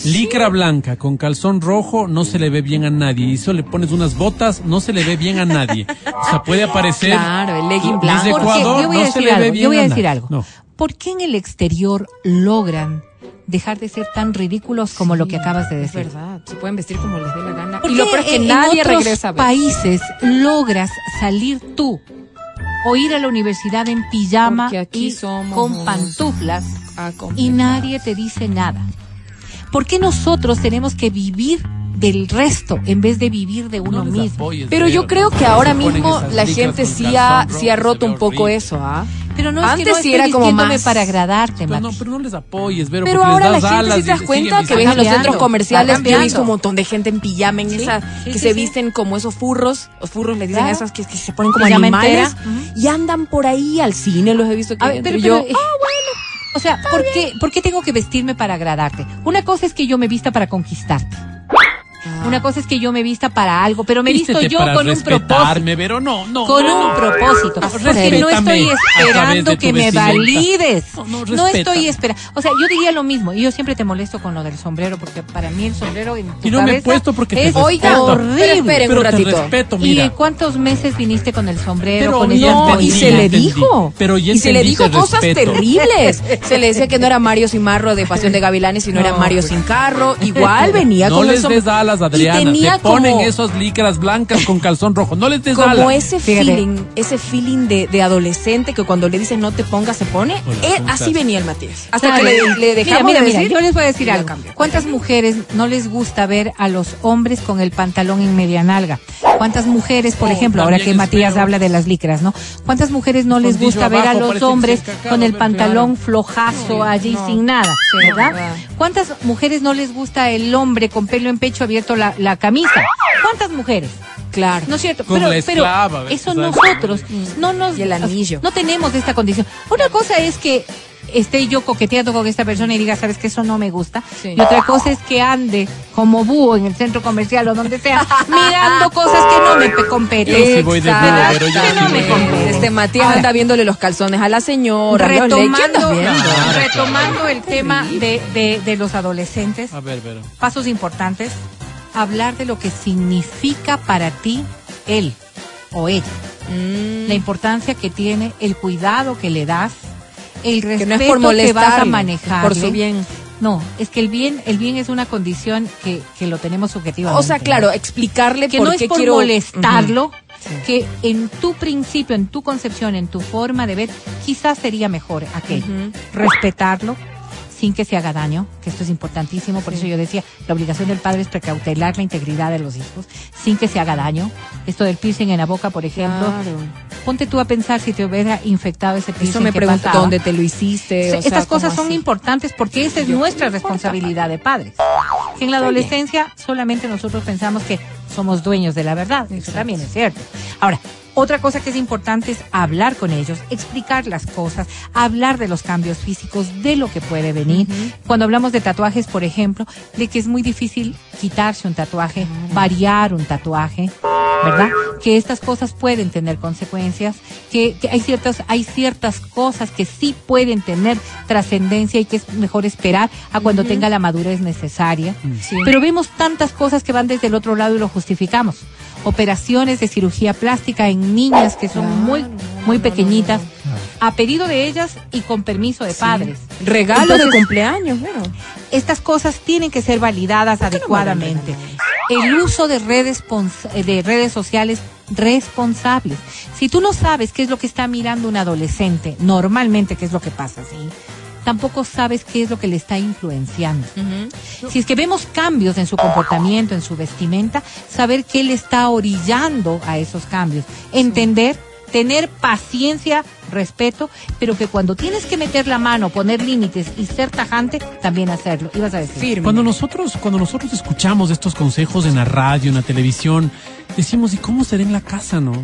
Licra blanca con calzón rojo no se le ve bien a nadie. Y eso le pones unas botas, no se le ve bien a nadie. O sea, puede aparecer. Claro, el legging blanco. Porque Ecuador, yo voy a no se decir le ve algo, bien yo voy a a decir algo. No. ¿Por qué en el exterior logran dejar de ser tan ridículos como lo que acabas de Es decir? verdad, se pueden vestir como les dé la gana. ¿Por Y lo qué peor es que en- nadie en otros regresa a ver. países logras salir tú o ir a la universidad en pijama aquí y somos con pantuflas y nadie te dice nada. ¿Por qué nosotros tenemos que vivir del resto en vez de vivir de uno No mismo? apoyes, Pero yo creo que ahora mismo la gente sí ha, sí ha roto un poco eso, ¿ah? Pero no es Antes que no sí estoy era como más- para agradarte, Pero no, Mati. pero no les apoyes, Vero, Pero ahora la les das gente alas sí das siguen cuenta que ven en los centros comerciales, yo he visto un montón de gente en pijama en Sí, esa, sí, que sí, se sí. visten como esos furros, los furros les dicen Claro. esos que, que se ponen como animales y andan por ahí al cine, los he visto que A ver, pero, yo, pero, eh, O sea, ¿por qué, ¿por qué tengo que vestirme para agradarte? Una cosa es que yo me vista para conquistarte. Una cosa es que yo me vista para algo, pero me visto yo con un propósito. no, no. Con no. un propósito. Ah, Porque no estoy esperando que me valides. No, no, No estoy esperando. O sea, yo diría lo mismo. Y yo siempre te molesto con lo del sombrero, porque para mí el sombrero en tu Y no me he puesto porque te es Oiga, respeto. horrible. pero esperen Pero un te ratito. respeto, ¿Y mira. cuántos meses viniste con el sombrero? Pero con ese No, entendí, y se le dijo. Pero y se le dijo cosas respeto. terribles. Se le decía que no era Mario Cimarro de Pasión de Gavilanes, sino era Mario sin carro. Igual venía No con el les sombrero. Adriana. tenía Se ponen como, esos licras blancas con calzón rojo. No les des como ese Fíjate. feeling, ese feeling de, de adolescente que cuando le dices no te pongas se pone. Eh, ¿cómo así venía el Matías. Hasta Claro. que le, le dejamos mira, de mira, decir. mira, yo les voy a decir algo. cambió. ¿Cuántas mujeres no les gusta ver a los hombres con el pantalón en media nalga? ¿Cuántas mujeres, por Oh, ejemplo, ahora que Matías feo. habla de las licras, ¿no? ¿Cuántas mujeres no les gusta ver a los hombres con el pantalón claro. flojazo allí no. sin nada, Sí, ¿verdad? verdad. ¿Cuántas mujeres no les gusta el hombre con pelo en pecho abierto la, la camisa? ¿Cuántas mujeres? Claro. ¿No es cierto? Como pero, la pero esclava, ¿ves? eso ¿Sabes? nosotros no nos Y el anillo. no tenemos esta condición. Una cosa es que esté yo coqueteando con esta persona y diga, sabes que eso no me gusta. Sí. Y otra cosa es que ande como búho en el centro comercial o donde sea, mirando cosas que no me pe- competen. Yo sí voy de búho, pero yo Que sí no me competen. Este Matías Ahora, anda viéndole los calzones a la señora. los le- ¿quién anda retomando, retomando el tema de, de, de los adolescentes, A ver, Vero. pasos importantes, hablar de lo que significa para ti él o ella. Mm, la importancia que tiene, el cuidado que le das, el que respeto no es por que vas a manejar. por su bien. No, es que el bien, el bien es una condición que, que lo tenemos subjetivamente. O sea, claro, explicarle que por no qué es por quiero molestarlo. Sí. que en tu principio, en tu concepción, en tu forma de ver, quizás sería mejor aquello. Ujú. Respetarlo sin que se haga daño, que esto es importantísimo, por eso yo decía, la obligación del padre es precautelar la integridad de los hijos, sin que se haga daño. Esto del piercing en la boca, por ejemplo, Claro. ponte tú a pensar si te hubiera infectado ese piercing Eso me ¿qué pregunto pasaba? dónde te lo hiciste. Sí, o sea, Estas cosas ¿cómo son así? importantes porque esa es nuestra responsabilidad de padres. En la adolescencia solamente nosotros pensamos que somos dueños de la verdad. Eso Exacto. también es cierto. Ahora, otra cosa que es importante es hablar con ellos, explicar las cosas, hablar de los cambios físicos, de lo que puede venir. Cuando hablamos de tatuajes, por ejemplo, de que es muy difícil quitarse un tatuaje, variar un tatuaje, ¿verdad? Que estas cosas pueden tener consecuencias, que, que hay ciertas hay ciertas cosas que sí pueden tener trascendencia y que es mejor esperar a cuando tenga la madurez necesaria. Sí. Pero vemos tantas cosas que van desde el otro lado y lo justificamos. Operaciones de cirugía plástica en niñas que son Claro, muy no, muy no, pequeñitas a pedido de ellas y con permiso de padres. Regalo de cumpleaños, bueno. estas cosas tienen que ser validadas adecuadamente. El uso de redes de redes sociales responsables. Si tú no sabes qué es lo que está mirando un adolescente, normalmente qué es lo que pasa, ¿sí? Tampoco sabes qué es lo que le está influenciando. Si es que vemos cambios en su comportamiento, en su vestimenta, saber qué le está orillando a esos cambios. Entender, tener paciencia, respeto, pero que cuando tienes que meter la mano, poner límites y ser tajante, también hacerlo. Ibas a decir. Firme. Cuando nosotros, cuando nosotros escuchamos estos consejos en la radio, en la televisión, decimos, ¿y cómo será en la casa, no?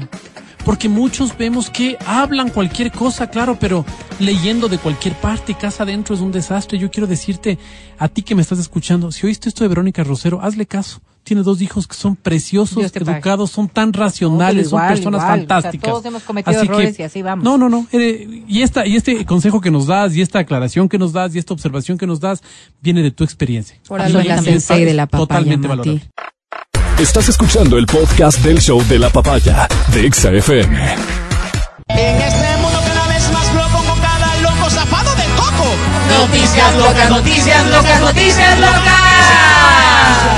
Porque muchos vemos que hablan cualquier cosa, claro, pero leyendo de cualquier parte, casa adentro es un desastre. Yo quiero decirte a ti que me estás escuchando, si oíste esto de Verónica Rosero, hazle caso. Tiene dos hijos que son preciosos, educados, son tan No, racionales, igual, son personas igual. O sea, fantásticas. todos hemos cometido errores y así vamos. No, no, no. eh, y esta y este consejo que nos das y esta aclaración que nos das y esta observación que nos das viene de tu experiencia. Por algo la sensei de la Totalmente valorable. Estás escuchando el podcast del show de la papaya de Exa FM. En este mundo cada vez más loco con cada loco zafado de coco. Noticias locas, noticias locas, noticias locas.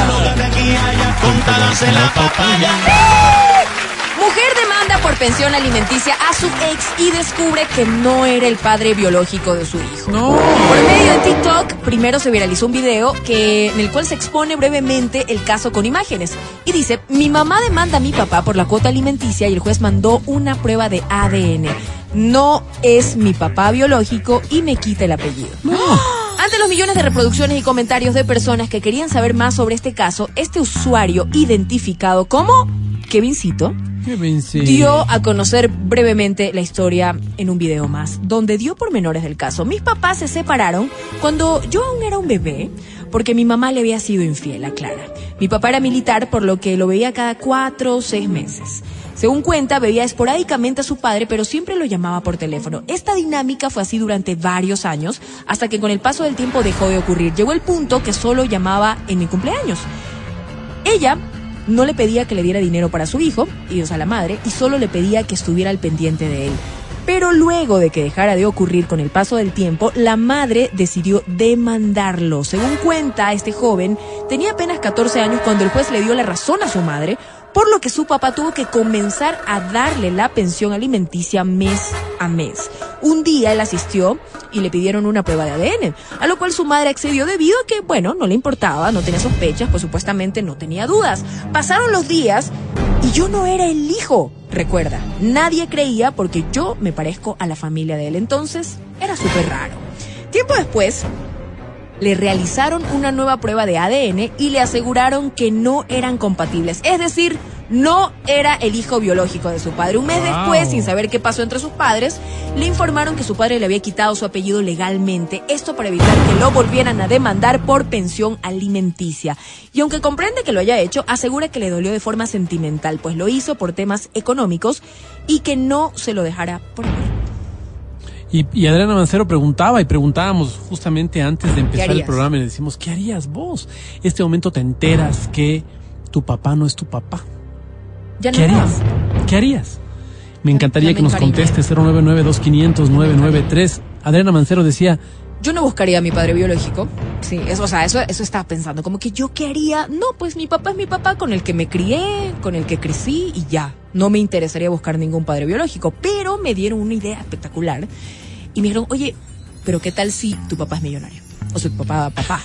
Lo que aquí haya contadas en la papaya. Pensión alimenticia a su ex y descubre que no era el padre biológico de su hijo. No. Por medio de TikTok, primero se viralizó un video que, en el cual se expone brevemente el caso con imágenes. Y dice, mi mamá demanda a mi papá por la cuota alimenticia y el juez mandó una prueba de ADN. No es mi papá biológico y me quita el apellido. Ante los millones de reproducciones y comentarios de personas que querían saber más sobre este caso, este usuario identificado como Kevincito Qué vencí. dio a conocer brevemente la historia en un video más, donde dio pormenores del caso. Mis papás se separaron cuando yo aún era un bebé, porque mi mamá le había sido infiel a Clara. Mi papá era militar, por lo que lo veía cada cuatro o seis meses. Según cuenta, veía esporádicamente a su padre, pero siempre lo llamaba por teléfono. Esta dinámica fue así durante varios años, hasta que con el paso del tiempo dejó de ocurrir. Llegó el punto que solo llamaba en mi cumpleaños. Ella no le pedía que le diera dinero para su hijo, y o sea, la madre, y solo le pedía que estuviera al pendiente de él. Pero luego de que dejara de ocurrir con el paso del tiempo, la madre decidió demandarlo. Según cuenta este joven, tenía apenas 14 años cuando el juez le dio la razón a su madre, por lo que su papá tuvo que comenzar a darle la pensión alimenticia mes a mes. Un día él asistió y le pidieron una prueba de ADN, a lo cual su madre accedió debido a que, bueno, no le importaba, no tenía sospechas, pues supuestamente no tenía dudas. Pasaron los días y yo no era el hijo, recuerda. Nadie creía porque yo me parezco a la familia de él, entonces era súper raro. Tiempo después, le realizaron una nueva prueba de ADN y le aseguraron que no eran compatibles. Es decir, no era el hijo biológico de su padre. Un mes Wow. después, sin saber qué pasó entre sus padres, le informaron que su padre le había quitado su apellido legalmente. Esto para evitar que lo volvieran a demandar por pensión alimenticia. Y aunque comprende que lo haya hecho, asegura que le dolió de forma sentimental, pues lo hizo por temas económicos y que no se lo dejara por amor. Y, y Adriana Mancero preguntaba y preguntábamos justamente antes de empezar el programa y le decimos, ¿qué harías vos? Este momento te enteras que tu papá no es tu papá. Ya no ¿Qué harías? ¿Qué harías? Me encantaría ya que me nos encariñé. conteste 099-2500-993. Adriana Mancero decía, Yo no buscaría a mi padre biológico. Sí, eso, o sea, eso, eso estaba pensando. Como que yo qué haría. No, pues mi papá es mi papá con el que me crié, con el que crecí y ya. No me interesaría buscar ningún padre biológico. Pero me dieron una idea espectacular. Y me dijeron, oye, pero ¿qué tal si tu papá es millonario? O sea, tu papá, papá,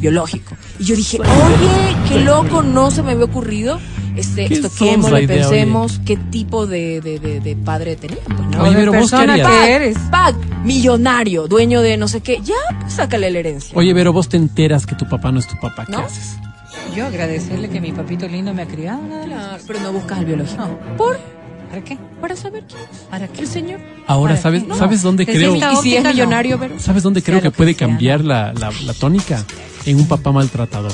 biológico. Y yo dije, oye, qué loco, no se me había ocurrido. Este, Qué idea, pensemos qué tipo de, de, de, de padre tenía. Pues, ¿no? Oye, de pero vos qué persona harías? que eres. Pac, millonario, dueño de no sé qué, ya, pues sácale la herencia. oye, pero vos te enteras que tu papá no es tu papá. ¿Qué ¿No? haces? Yo agradecerle que mi papito lindo me ha criado. nada más. Pero no buscas al biológico. No. ¿Por? ¿Para qué? Para saber quién es. ¿Para qué? El señor. Ahora, ¿Para ¿sabes? No. ¿sabes dónde creo? Y si es millonario, pero... ¿Sabes dónde creo que puede sea, cambiar la, la, la tónica? En un papá maltratador.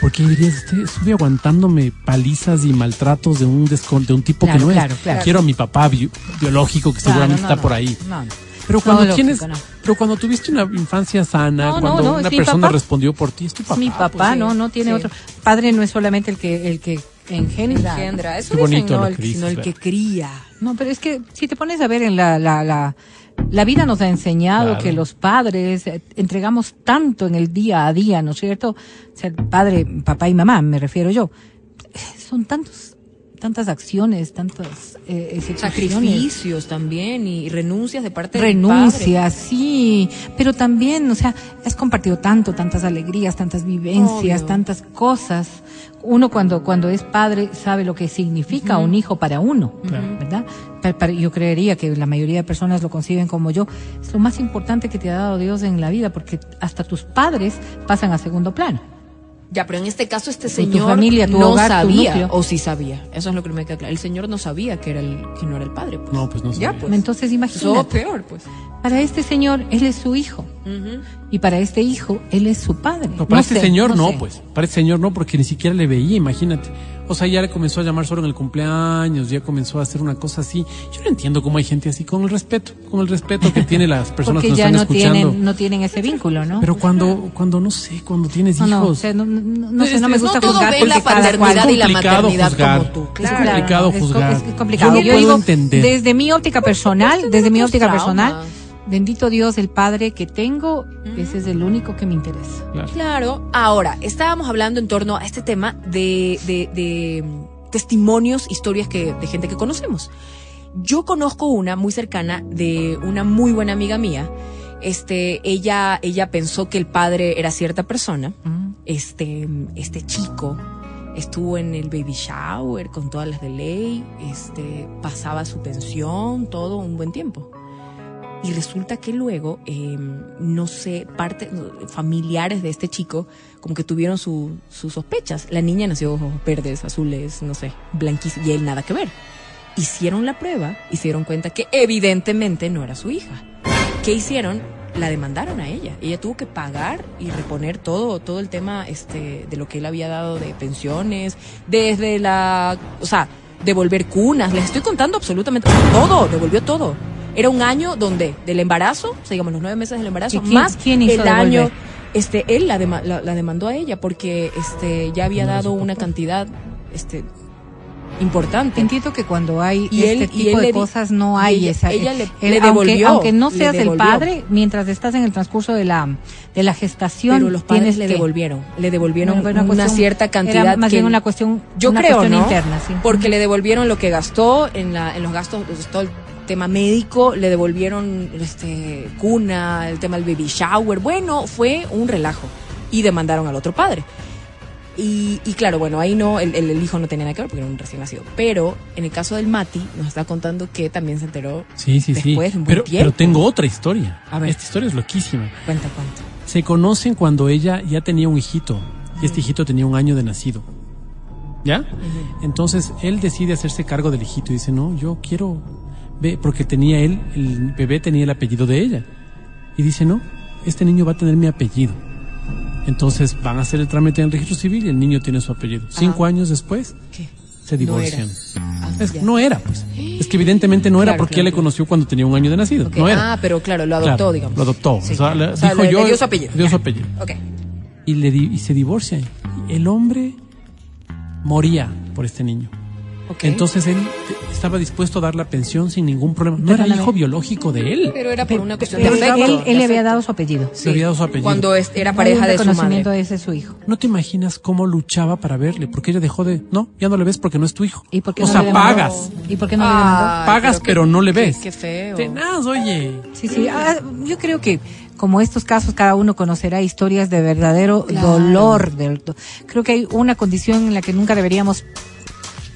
Porque dirías, estoy, estuve aguantándome palizas y maltratos de un descon- de un tipo Claro, que no claro, es. claro. Quiero a mi papá bi- biológico que seguramente no, está por ahí. Pero cuando lógico, tienes, pero cuando tuviste una infancia sana, cuando una persona papá. respondió por ti, es tu papá. mi pues. papá, sí, no, no tiene sí. otro. Padre no es solamente el que, el que engendra. Engendra. Eso Qué dicen, no, el, que dices, sino el Fer. que cría. No, pero es que si te pones a ver en la, la, la, la vida nos ha enseñado Claro. que los padres eh, entregamos tanto en el día a día, ¿no es cierto? O sea, padre, papá y mamá, me refiero yo. Eh, Son tantos, tantas acciones, tantas eh. Sacrificios también y renuncias de parte del Renuncia, sí, pero también, o sea, has compartido tanto, tantas alegrías, tantas vivencias, Obvio. tantas cosas. Uno cuando cuando es padre sabe lo que significa un hijo para uno, ¿verdad? Pa- pa- yo creería que la mayoría de personas lo conciben como yo. Es lo más importante que te ha dado Dios en la vida, porque hasta tus padres pasan a segundo plano. Ya, pero en este caso este tu señor familia, tu no hogar, sabía, o sí sabía. Eso es lo que me queda claro. El señor no sabía que era el que no era el padre. Pues. No, pues no Ya, sabía. pues. Entonces Eso imagínate, peor, pues. para este señor él es su hijo Y para este hijo él es su padre. No, para este sé, señor no, sé. pues. Para este señor no, porque ni siquiera le veía, imagínate. O sea, ya le comenzó a llamar solo en el cumpleaños, ya comenzó a hacer una cosa así. Yo no entiendo cómo hay gente así, con el respeto, con el respeto que tiene las personas Porque que nos ya están no escuchando. tienen, no tienen ese vínculo, ¿no? Pero cuando, cuando no sé, cuando tienes no, no, o hijos. sea, no, no, no sé, Es- no me es- gusta no todo juzgar porque la cada paternidad y la complicado maternidad juzgar. como tú. Es Claro. complicado es co- juzgar. Es, complicado. Yo no Yo puedo digo, entender. desde mi óptica personal, desde mi óptica personal, bendito Dios, el padre que tengo, ese es el único que me interesa. Claro. Claro. Ahora, estábamos hablando en torno a este tema de, de, de mm, testimonios, historias que, de gente que conocemos. Yo conozco una muy cercana de una muy buena amiga mía. Este, ella, ella pensó que el padre era cierta persona. Este, este chico estuvo en el baby shower con todas las de ley, este, pasaba su pensión, todo un buen tiempo. Y resulta que luego, eh, no sé, parte, familiares de este chico, como que tuvieron su- sus sospechas. La niña nació ojos verdes, azules, no sé, blanquísimos, y él nada que ver. Hicieron la prueba y se dieron cuenta que evidentemente no era su hija. ¿Qué hicieron? La demandaron a ella. Ella tuvo que pagar y reponer todo, todo el tema este, de lo que él había dado de pensiones, desde la, o sea, devolver cunas. Les estoy contando absolutamente todo, devolvió todo. Era un año donde del embarazo, o sea, digamos los nueve meses del embarazo, ¿Y quién- más quién hizo el año, devolver? este, él la, dema- la, la demandó a ella porque este ya había dado una cantidad, este, importante. Entiendo que cuando hay Y este él- tipo él de cosas no hay ella- esa. ella le- el- le devolvió, aunque, no seas el padre, mientras estás en el transcurso de la de la gestación, Pero los padres le que- devolvieron, le devolvieron una, cuestión- cierta era cantidad. más que bien él- una cuestión, yo una creo, cuestión ¿no? interna, sí. Porque le devolvieron lo que gastó en, la, en los gastos, todo tema médico, le devolvieron este cuna, el tema del baby shower. Bueno, fue un relajo. Y demandaron al otro padre. Y, y claro, bueno, ahí no, el, hijo no tenía nada que ver porque era un recién nacido. Pero en el caso del Mati, nos está contando que también se enteró Sí, sí, sí. después de un buen Pero, tiempo. pero tengo otra historia. A ver. Esta historia es loquísima. Cuenta, cuenta. Se conocen cuando ella ya tenía un hijito y este hijito tenía un año de nacido. ¿Ya? Entonces él decide hacerse cargo del hijito y dice, no, yo quiero, ve, porque tenía él, el bebé tenía el apellido de ella. Y dice, no, este niño va a tener mi apellido. Entonces van a hacer el trámite en el registro civil y el niño tiene su apellido. Cinco años después ¿Qué? se divorcian. Ah, Es- no era, pues. Es que evidentemente no era porque claro, él le conoció cuando tenía un año de nacido. No era. Ah, pero claro, lo adoptó, Claro, digamos. Lo adoptó. Sí. O sea, le O sea, dijo le- yo. le dio su apellido. dio su apellido. Ok. Y, le di- y se divorcian. El hombre moría por este niño. Entonces él estaba dispuesto a dar la pensión sin ningún problema. No era Perdóname. hijo biológico de él. Pero era por una cuestión Pero de él, afecto. él le de había dado su apellido. Le había dado su apellido. Cuando era pareja de su madre. de ese su hijo. No te imaginas cómo luchaba para verle, porque ella dejó de... No, ya no le ves porque no es tu hijo. ¿Y por qué o no sea, le pagas. ¿Y por qué no le demandó? Ay, Pagas, qué- pero no le qué- ves. Qué feo. Tenaz, oye. Sí, sí. Ah, yo creo que como estos casos cada uno conocerá historias de verdadero Claro. dolor. creo que hay una condición en la que nunca deberíamos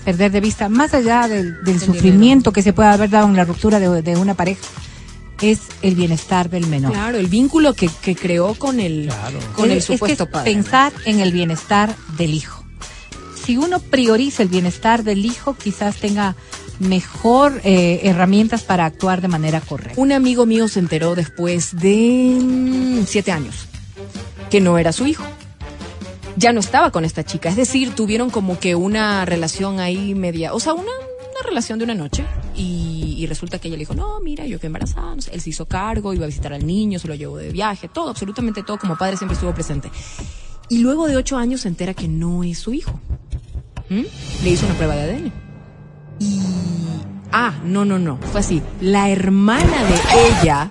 perder de vista, más allá del, del sufrimiento que se puede haber dado en la ruptura de, de una pareja, es el bienestar del menor. Claro, el vínculo que, que creó con el, Claro. con el Es- es que supuesto es padre. Pensar en el bienestar del hijo. Si uno prioriza el bienestar del hijo, quizás tenga mejor eh, herramientas para actuar de manera correcta. Un amigo mío se enteró después de mm, siete años que no era su hijo. Ya no estaba con esta chica. Es decir, tuvieron como que una relación ahí media, o sea, una, una relación de una noche. Y, resulta que ella le dijo, no, mira, yo quedé embarazada. Él se hizo cargo, iba a visitar al niño, se lo llevó de viaje, todo, absolutamente todo. Como padre siempre estuvo presente. Y luego de ocho años se entera que no es su hijo. ¿Mm? Le hizo una prueba de ADN. Y. Ah, no, no, no. Fue así. La hermana de ella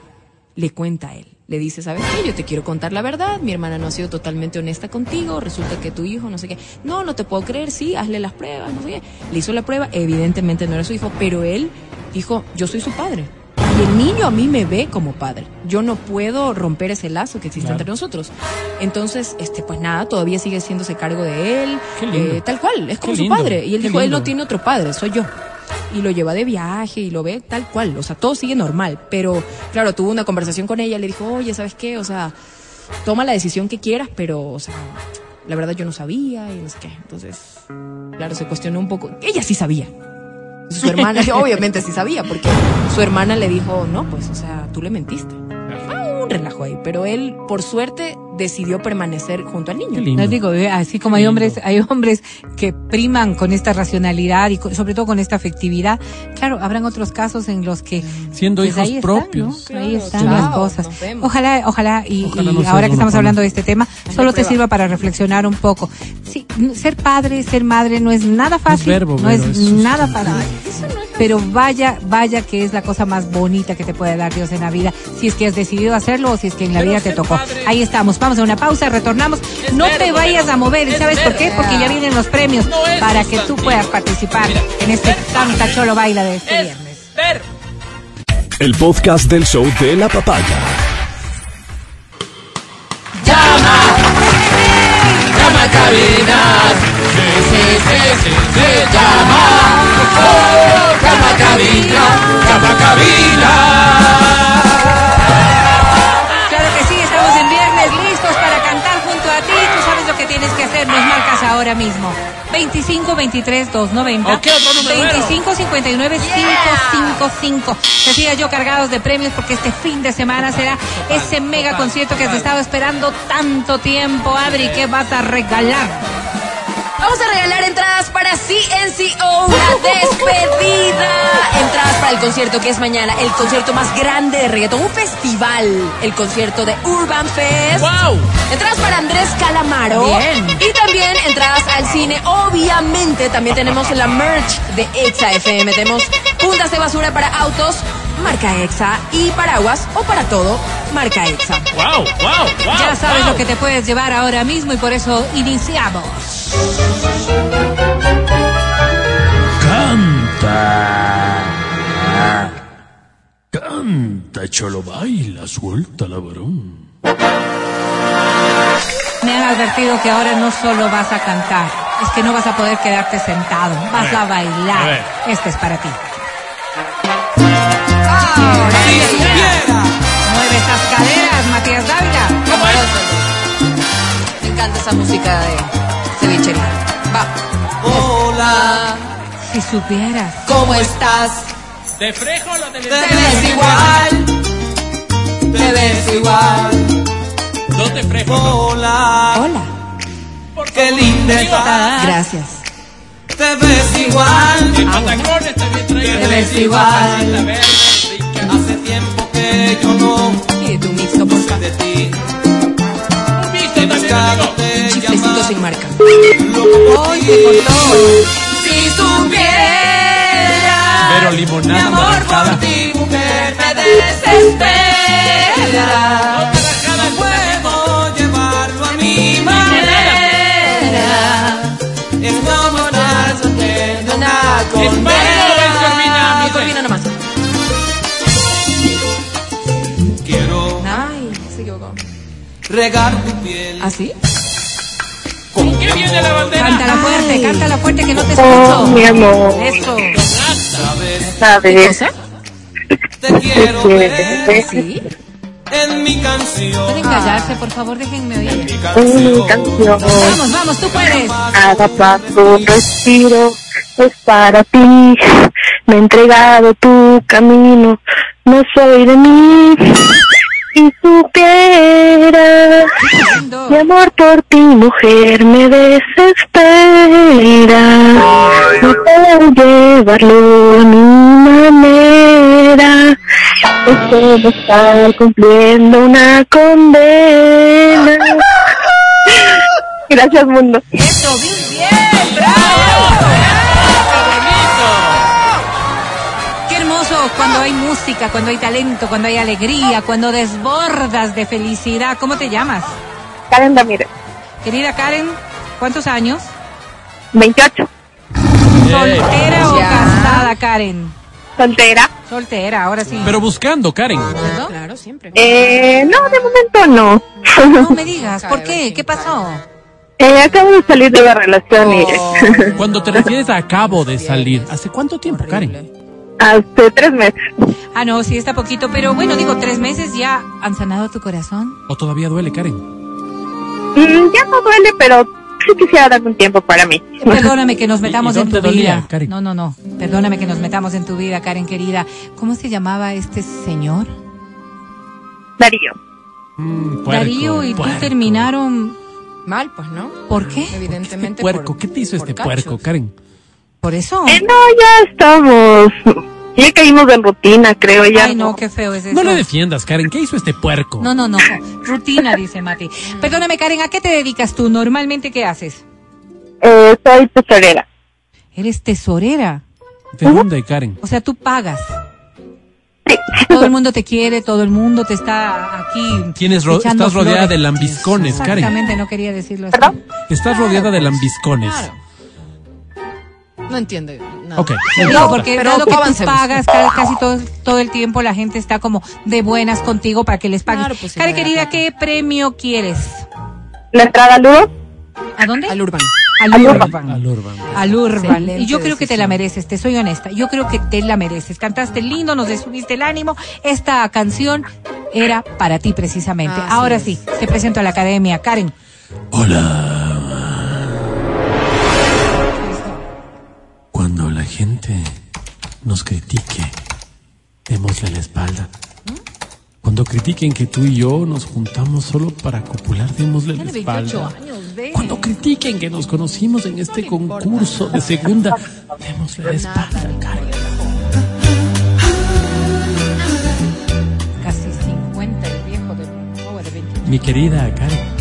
le cuenta a él. Le dice, ¿sabes qué? Yo te quiero contar la verdad. Mi hermana no ha sido totalmente honesta contigo. Resulta que tu hijo, no sé qué. No, no te puedo creer. Sí, hazle las pruebas, no sé qué. Le hizo la prueba. Evidentemente no era su hijo, pero él dijo, yo soy su padre. Y el niño a mí me ve como padre. Yo no puedo romper ese lazo que existe Claro. entre nosotros. Entonces, este, pues nada, todavía sigue haciéndose cargo de él. Lindo. Eh, tal cual, es como su lindo, padre. Y él qué dijo, él no lindo. tiene otro padre, soy yo. Y lo lleva de viaje y lo ve tal cual. O sea, todo sigue normal. Pero, claro, tuvo una conversación con ella, le dijo, oye, ¿sabes qué? O sea, toma la decisión que quieras, pero, o sea, la verdad yo no sabía y no sé qué. Entonces, claro, se cuestionó un poco. Ella sí sabía. Su hermana, obviamente sí sabía, porque su hermana le dijo, no, pues, o sea, tú le mentiste. Fue un relajo ahí, pero él, por suerte, decidió permanecer junto al niño. Les digo, eh, así como Qué hay lindo. hombres, hay hombres que priman con esta racionalidad y sobre todo con esta afectividad. Claro, habrán otros casos en los que Siendo pues hijos ahí están, propios. ¿no? Ahí están las cosas. Ojalá, ojalá y, Ojalá y no seas ahora que estamos hablando de este tema, solo te sirva para reflexionar un poco. Sí, ser padre, ser madre no es nada fácil, verbo, no es es nada fácil. Pero vaya, vaya que es la cosa más bonita que te puede dar Dios en la vida, si es que has decidido hacerlo o si es que en la Pero vida te tocó. padre- Ahí estamos. Vamos a una pausa, retornamos. No te vayas a mover, ¿y ¿sabes por qué? Porque ya vienen los premios para que tú puedas participar en este Canta Cholo Baila de este viernes. El podcast del show de la papaya. Llama a cabina. Sí, sí, sí, sí, sí, llama. Oh, llama cabina. Llama cabina. Ahora mismo. 25 23 290. ¿O qué otro número? 25 59 555. Decía yo cargados de premios porque este fin de semana será ese mega concierto que has estado esperando tanto tiempo. Adri, ¿qué vas a regalar? Vamos a regalar entradas para CNCO, la despedida. Entradas para el concierto que es mañana, el concierto más grande de reggaetón, un festival, el concierto de Urban Fest. ¡Wow! Entradas para Andrés Calamaro. Bien. Y también entradas al cine. Obviamente también tenemos la merch de Exa FM. Tenemos puntas de basura para autos, marca Exa. Y paraguas o para todo, marca Exa. ¡Wow! ¡Wow! ¡Wow! Ya sabes wow. lo que te puedes llevar ahora mismo y por eso iniciamos. Canta. Canta, cholo, baila, suelta la varón. Me han advertido que ahora no solo vas a cantar, es que no vas a poder quedarte sentado, vas a a bailar. Este es para ti. Mueve esas caderas, Matías Dávila. Me encanta esa música de Va. Hola. Si supieras. ¿Cómo estás? ¿De frejo lo Te ves igual. Te ves igual. Dos de frejo. Hola. Hola. Qué linda estás. Gracias. Te ves igual. Te ves igual. Hace tiempo que yo no Y de tu mixto, por de ti. Visto He buscado Un te chiflecito llamar. sin marca. Hoy te cortó. Si supiera Pero mi limonada amor naranjada. por ti, mujer, me desespera. No puedo llevarlo a mi manera. Es como sufriendo una condena. Mi corvina nomás. Quiero Ay, se equivocó. regar tu piel. ¿Así? ¿Con qué viene la bandera? Cántala fuerte, cántala fuerte que no te Oh, escucho. mi amor, Eso. Sabes, ¿Qué sabes, cosa? te quiero ver ¿Sí? en mi canción. Pueden callarse, por favor, déjenme oír. Mi mi canción. Vamos, vamos, tú puedes. Cada paso, un respiro es para ti. Me he entregado tu camino, no soy de mí. Si supiera Lindo. mi amor por ti, mujer, me desespera. No puedo llevarlo a mi manera. Es como estar cumpliendo una condena. Gracias, mundo. Eso, bien, bien, bravo. Cuando hay música, cuando hay talento, cuando hay alegría, cuando desbordas de felicidad. ¿Cómo te llamas? Karen Ramírez, Querida Karen, ¿cuántos años? 28, ¿Soltera o Ya. casada, Karen? soltera. Soltera, ahora sí. Pero buscando, Karen. ¿No? Claro, siempre. Eh, no, de momento no. No me digas, ¿por qué? ¿Qué pasó? eh, acabo de salir de la relación y Cuando te refieres a acabo de salir, ¿hace cuánto tiempo, Karen? Hace tres meses. Ah, no, sí está poquito, pero bueno, digo, tres meses ya han sanado tu corazón. ¿O todavía duele, Karen? Mm, ya no duele, pero sí quisiera darme un tiempo para mí. Perdóname que nos metamos ¿Y en tu dolía, vida. Karen? No, no, no. Perdóname que nos metamos en tu vida, Karen querida. ¿Cómo se llamaba este señor? Darío. Mm, puerco, Darío y tú puerco. terminaron. Mal, pues, ¿no? ¿Por qué? Evidentemente. Puerco, por- ¿qué te hizo este cachos. puerco, Karen? ¿Por eso? Eh, no, ya estamos. Ya caímos en rutina, creo. Ya Ay, no, qué feo es eso. No le defiendas, Karen. ¿Qué hizo este puerco? No, no, no. Rutina, dice Mati. Perdóname, Karen, ¿a qué te dedicas tú? Normalmente, ¿qué haces? Eh, soy tesorera. Eres tesorera. ¿De dónde, Karen? O sea, tú pagas. Todo el mundo te quiere, todo el mundo te está aquí. Tienes ro- estás rodeada flores. de lambiscones, Karen. Exactamente, no quería decirlo así. ¿Perdón? Estás rodeada de lambiscones. Claro. No entiende nada. Ok. Digo, porque Pero dado que tú pagas ca- casi todo, todo el tiempo, la gente está como de buenas contigo para que les pagues. Claro, pues, querida. ¿qué premio quieres? La entrada al Ludo, ¿A dónde? Al Urban. Al Al Urban. Al Urban. Al Urban. Y yo creo que te la mereces, te soy honesta. Yo creo que te la mereces. Cantaste lindo, nos subiste el ánimo. Esta canción era para ti precisamente. Así Ahora es. sí, te presento a la academia. Karen, Cuando gente nos critique, démosle la espalda. Cuando critiquen que tú y yo nos juntamos solo para copular, démosle la Tiene 28 espalda. Cuando critiquen que nos conocimos en este concurso de segunda, démosle la espalda, Karen. casi 50, el viejo de, de 20. Mi querida Karen.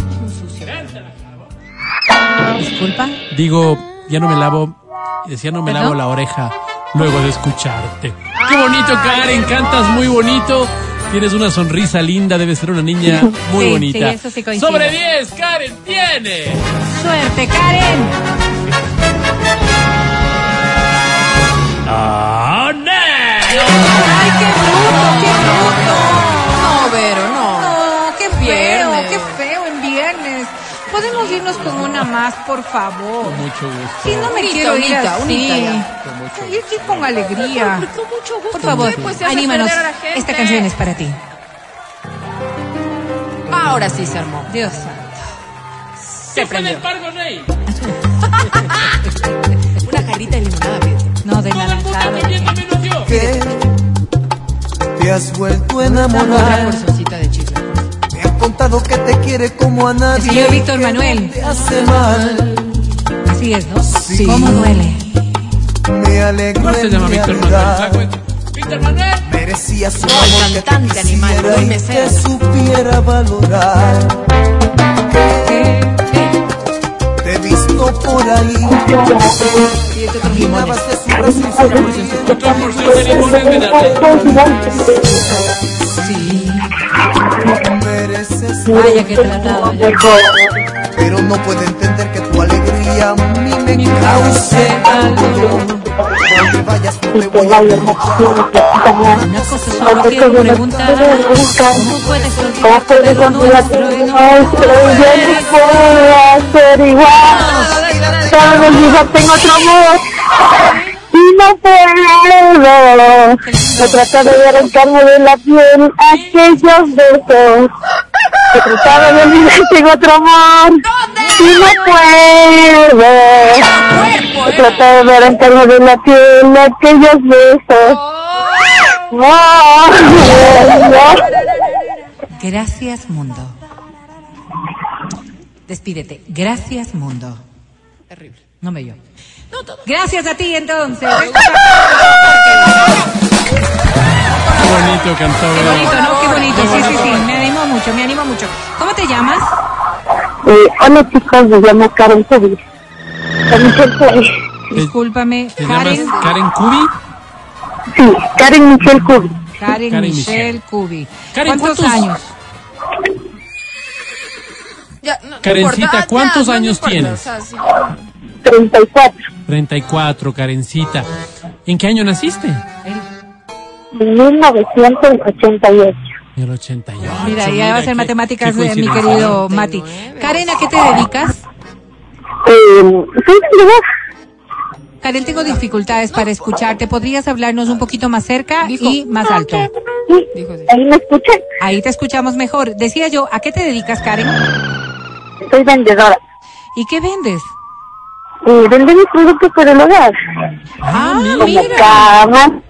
Disculpa. Digo, ya no me lavo, decía no me ¿Perdón? lavo la oreja luego de escucharte. Qué bonito, Karen, cantas muy bonito. Tienes una sonrisa linda, debes ser una niña muy Sí, bonita. sí, eso sí. Sobre 10, Karen, tiene. Suerte, Karen. Ay, qué bruto, qué bruto. Podemos irnos con una más, por favor. Mucho gusto. Si no me Unita, quiero ir unita, así. unita ya. Yo estoy con alegría. Con mucho gusto. Por favor, ¿Qué? Pues anímanos. Esta canción es para ti. Ahora sí se armó. Dios santo. Se prendió. Una jarrita de limonada, Pedro. No, de naranjado. que te has vuelto a Otra enamorar. porcioncita de. Me han contado que te quiere como a nadie. señor Víctor Manuel. no Te hace mal. Así es, ¿no? Sí. ¿Cómo duele? Me alegro ¿Cómo se llama Víctor Manuel? Flaco? Víctor Manuel. Merecías un No, amor el que te cantante animal, y Mesero. te supiera valorar. Te he visto por ahí. Otros limones. Caminabas de su brazo y sonrisas. Mereces Vaya que tratado. ya. pero no puedo entender que tu alegría a mí me cause dolor. Donde vayas no te voy a preguntar. Una cosa solo quiero preguntar. ¿Cómo puedes olvidarte de lo nuestro y no ser igual. Cada vez digo, tengo otro amor. Y no puedo. Se trata de carne de la piel aquellos besos. Se trata de olvidar, tengo otro amor. Y no puedo. Se trata de ver en carne de la piel aquellos besos. Oh, Gracias, mundo. Despídete. Gracias, mundo. Terrible. No me yo. Gracias a ti, entonces. Qué bonito cantó. Qué bonito, ¿no? Qué bonito. Sí, sí, sí. Me animo mucho, me animo mucho. ¿Cómo te llamas? Eh, hola chicos, me llamo Karen Cubis. Karen Cubis. Discúlpame. ¿Te llamas Karen. Karen Kubi? Sí, Karen Michelle Cubis. Karen, Karen Michelle Cubi. Karen, ¿Cuántos, ¿cuántos- años? Ya, no, no Karencita, importa. Ah, ¿cuántos ya, no, no años importa, tienes? o sea, sí. 34. 34, Karencita. ¿En qué año naciste? En 1988. En el 88. Mira, ya va a ser matemáticas, qué eh, mi querido Mati. 99. Karen, ¿a qué te dedicas? Eh. Karen, tengo dificultades para escucharte. ¿Podrías hablarnos un poquito más cerca Dijo. y más alto? Sí, ahí me escuchan. Ahí te escuchamos mejor. Decía yo, ¿a qué te dedicas, Karen? Soy vendedora. ¿Y qué vendes? Y vendo mis productos para el hogar. Ah, Como mira. cama.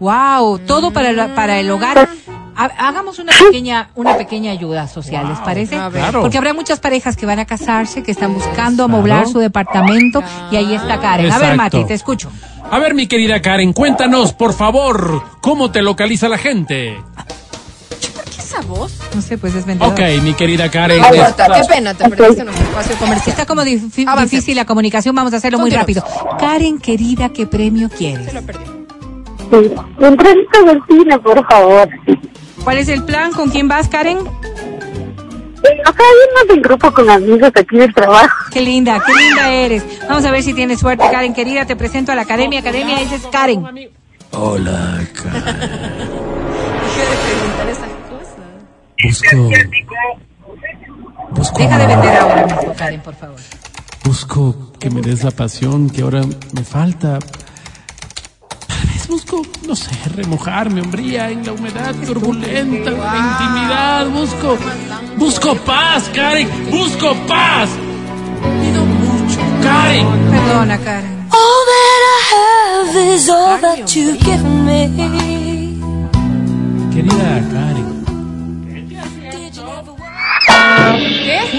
Wow, todo para el, para el hogar. Ha- Hagamos una pequeña, una pequeña ayuda social, ¿les parece? a ver. Claro. Porque habrá muchas parejas que van a casarse, que están buscando Claro. amoblar su departamento y ahí está Karen. A ver. Mati, te escucho. A ver, mi querida Karen, cuéntanos, por favor, cómo te localiza la gente. ¿Qué esa voz? No sé, pues es vendedor. Ok, mi querida Karen. No importa, esta- qué pena, te perdiste nuestro espacio comercial. Está como difícil la comunicación, vamos a hacerlo muy rápido. Karen, querida, ¿qué premio quieres? Se lo perdí. Sí. Un trenito del cine, por favor. ¿Cuál es el plan? ¿Con quién vas, Karen? Eh, acá vimos en grupo con amigos aquí del trabajo. Qué linda, qué linda eres. Vamos a ver si tienes suerte, Karen, querida. Te presento a la academia. Academia, esa es Karen. Hola, Karen. Preguntar esas cosas. Busco. Busco. Deja de vender ahora mismo, Karen, por favor. Busco que me des la pasión que ahora me falta. No sé, remojar mi hombría en la humedad turbulenta, de la intimidad. Busco, busco paz, Karen. Busco paz. Pido mucho, Karen. Perdona, Karen. All that I have is all that you've given me. Querida Karen.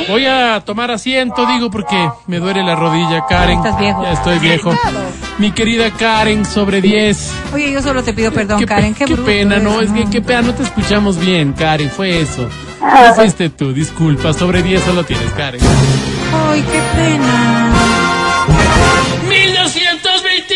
Voy a tomar asiento, digo, porque me duele la rodilla, Karen. Estás viejo. Ya estoy viejo. Mi querida Karen, sobre 10. Oye, yo solo te pido perdón, Qué, Karen. Qué, qué bruto pena, ¿no? Es que qué pena, no te escuchamos bien, Karen. Fue eso. No fuiste tú, disculpa. Sobre 10 solo tienes, Karen. Ay, qué pena. 1220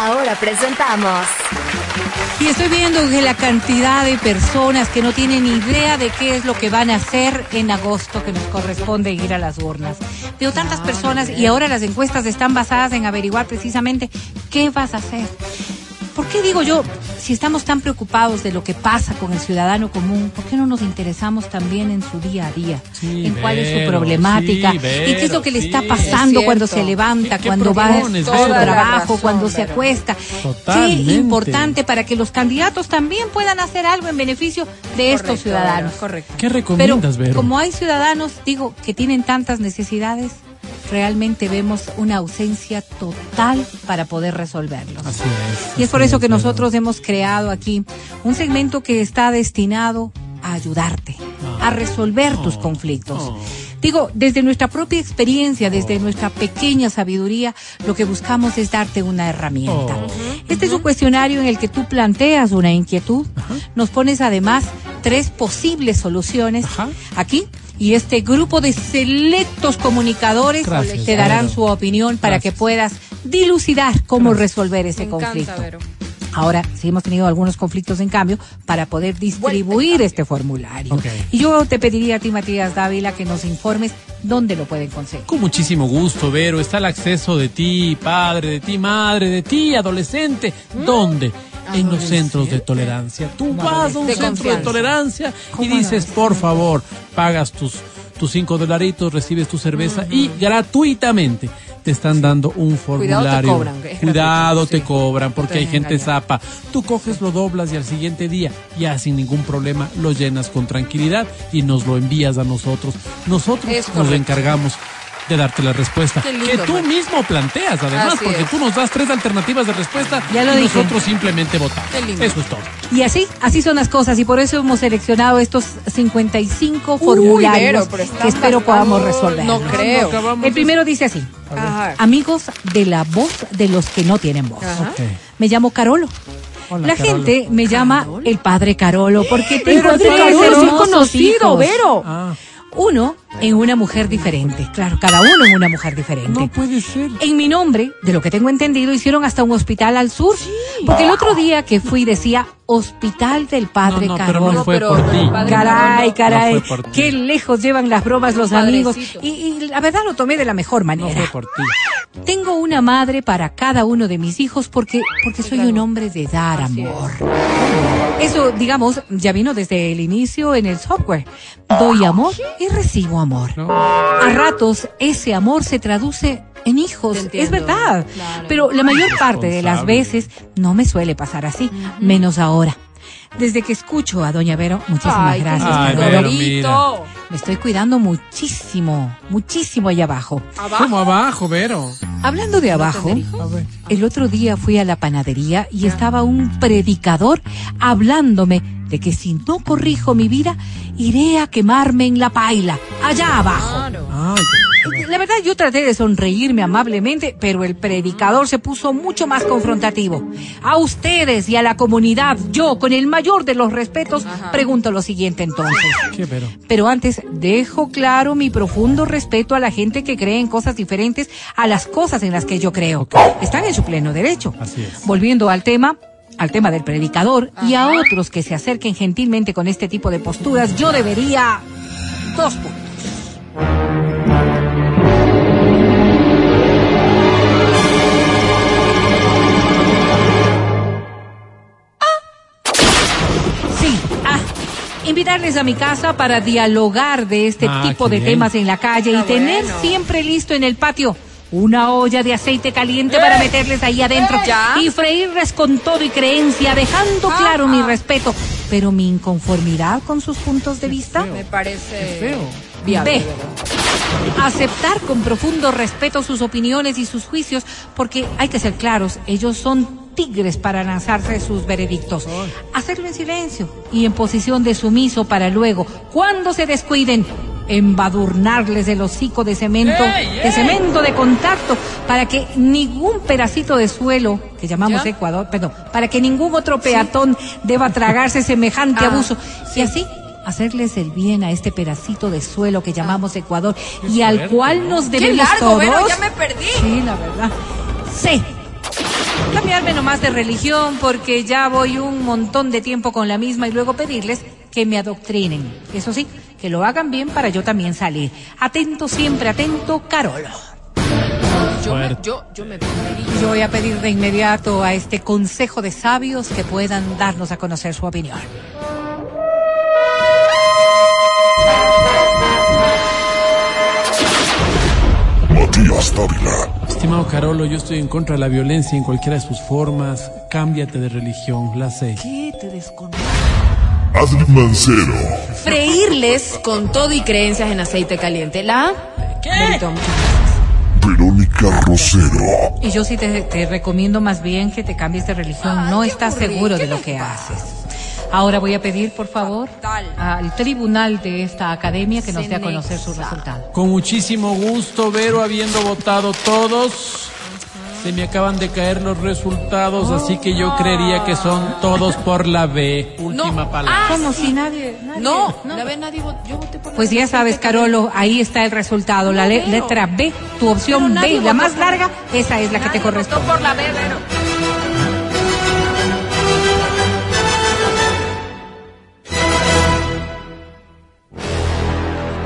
Ahora presentamos Y estoy viendo que la cantidad de personas que no tienen idea de qué es lo que van a hacer en agosto que nos corresponde ir a las urnas. Veo tantas personas y ahora las encuestas están basadas en averiguar precisamente qué vas a hacer. ¿Por qué digo yo, si estamos tan preocupados de lo que pasa con el ciudadano común, ¿por qué no nos interesamos también en su día a día? Sí, en cuál es su problemática sí, y qué es lo que le está pasando Es cuando se levanta, ¿Qué cuando va a su trabajo, razón, cuando se acuesta. Totalmente. Qué importante para que los candidatos también puedan hacer algo en beneficio de estos Correcto, ciudadanos. Correcto. ¿Qué Pero recomiendas, Vero? como hay ciudadanos, digo, que tienen tantas necesidades, realmente vemos una ausencia total para poder resolverlos. Así es. Y es por eso que nosotros hemos creado aquí un segmento que está destinado a ayudarte, a resolver tus Oh, conflictos. oh. Digo, desde nuestra propia experiencia, desde nuestra pequeña sabiduría, lo que buscamos es darte una herramienta. Oh. Este es un cuestionario en el que tú planteas una inquietud, nos pones además tres posibles soluciones Ajá. aquí y este grupo de selectos comunicadores Gracias, te darán Vero. su opinión para Gracias. que puedas dilucidar cómo resolver ese Me conflicto. encanta. Ahora, sí hemos tenido algunos conflictos en cambio para poder distribuir este formulario. Y yo te pediría a ti, Matías Dávila, que nos informes dónde lo pueden conseguir. Con muchísimo gusto, Vero. Está el acceso de ti, padre, de ti, madre, de ti, adolescente. ¿Dónde? En los centros de tolerancia. Tú vas a un centro de tolerancia y ¿Cómo dices, por favor, pagas tus, tus cinco dolaritos, recibes tu cerveza y gratuitamente te están dando un formulario. cobran, es Cuidado, gratuito, te sí. cobran porque Te hay gente engañar. zapa. Tú coges, lo doblas y al siguiente día, ya sin ningún problema, lo llenas con tranquilidad y nos lo envías a nosotros. Nosotros Es nos correcto. encargamos de darte la respuesta lindo, que tú mismo planteas, además, Así porque es. tú nos das tres alternativas de respuesta Ya lo y dije. nosotros simplemente votamos. Eso es todo. Y así, así son las cosas y por eso hemos seleccionado estos 55 Uy, formularios pero que espero podamos resolver. No creo. El primero dice así. Ajá. Amigos de la voz de los que no tienen voz. Me llamo Carolo. Hola, la Carolo. gente me llama el padre Carolo porque tengo tres hermosos conocido, hijos. Vero. Ah, Uno en una mujer diferente. Claro, cada uno en una mujer diferente. no puede ser. En mi nombre, de lo que tengo entendido, hicieron hasta un hospital al sur. Porque el otro día que fui decía Hospital del Padre No, no, pero no fue por ti. Caray, caray, No fue por ti. qué lejos llevan las bromas los Padrecito. amigos. Y, y la verdad lo tomé de la mejor No manera. fue por ti. Tengo una madre para cada uno de mis hijos porque, porque soy un hombre de dar amor. Eso, digamos, ya vino desde el inicio en el software. Doy amor y recibo amor. No. A ratos ese amor se traduce en hijos, es verdad. claro. Pero la mayor parte de las veces no me suele pasar así, menos ahora. Desde que escucho a Doña Vero, muchísimas Ay, gracias. Ay, Vero. Me estoy cuidando muchísimo, muchísimo allá abajo. ¿Cómo abajo, Vero? Hablando de abajo, el otro día fui a la panadería y estaba un predicador hablándome de que si no corrijo mi vida, iré a quemarme en la paila, allá abajo. Ay, La verdad, yo traté de sonreírme amablemente, pero el predicador se puso mucho más confrontativo. A ustedes y a la comunidad, yo, con el mayor de los respetos, pregunto lo siguiente entonces. Pero antes, dejo claro mi profundo respeto a la gente que cree en cosas diferentes a las cosas en las que yo creo. Están en su pleno derecho. Así es. Volviendo al tema, al tema del predicador y a otros que se acerquen gentilmente con este tipo de posturas, yo debería dos puntos. Sí, ah, invitarles a mi casa para dialogar de este Ah, tipo de bien. temas en la calle y tener bueno. siempre listo en el patio una olla de aceite caliente para meterles ahí adentro ¿Ya? y freírles con todo y creencia, dejando claro mi respeto, pero mi inconformidad con sus puntos de vista. Me parece Feo. viable. Aceptar con profundo respeto sus opiniones y sus juicios, porque hay que ser claros, ellos son tigres para lanzarse sus veredictos. Hacerlo en silencio y en posición de sumiso para luego, cuando se descuiden, embadurnarles el hocico de cemento, de cemento de contacto, para que ningún pedacito de suelo, que llamamos ¿Ya? Ecuador, perdón, para que ningún otro peatón deba tragarse semejante Ah, abuso. Y así hacerles el bien a este pedacito de suelo que llamamos Ecuador y al cual nos Qué debemos largo, todos. Vero, ya me perdí. Sí, la verdad. Sí. Cambiarme nomás de religión porque ya voy un montón de tiempo con la misma y luego pedirles que me adoctrinen. Eso sí, que lo hagan bien para yo también salir. Atento siempre, atento, Carolo. Yo me, Fuerte. yo, yo me perdería. Yo voy a pedir de inmediato a este consejo de sabios que puedan darnos a conocer su opinión. Matías Dávila. Estimado Carolo, yo estoy en contra de la violencia en cualquiera de sus formas. Cámbiate de religión, la sé. ¿Qué te? Adri Mancero. Freírles con todo y creencias en aceite caliente. ¿La? Gracias. Verónica Rosero. Y yo sí te, te recomiendo más bien que te cambies de religión. no estás seguro de lo que haces. Ahora voy a pedir, por favor, al tribunal de esta academia que nos dé a conocer su resultado. Con muchísimo gusto, Vero, habiendo votado todos. Se me acaban de caer los resultados, así que yo creería que son todos por la B. Última No. palabra. Ah, Como sí. si nadie... nadie- No, la vez nadie. Yo voté por la Pues ya sabes. Carolo, ahí está el resultado. La le- No, letra B, tu opción B, la más larga, esa es la que te corresponde. votó por la B, Vero.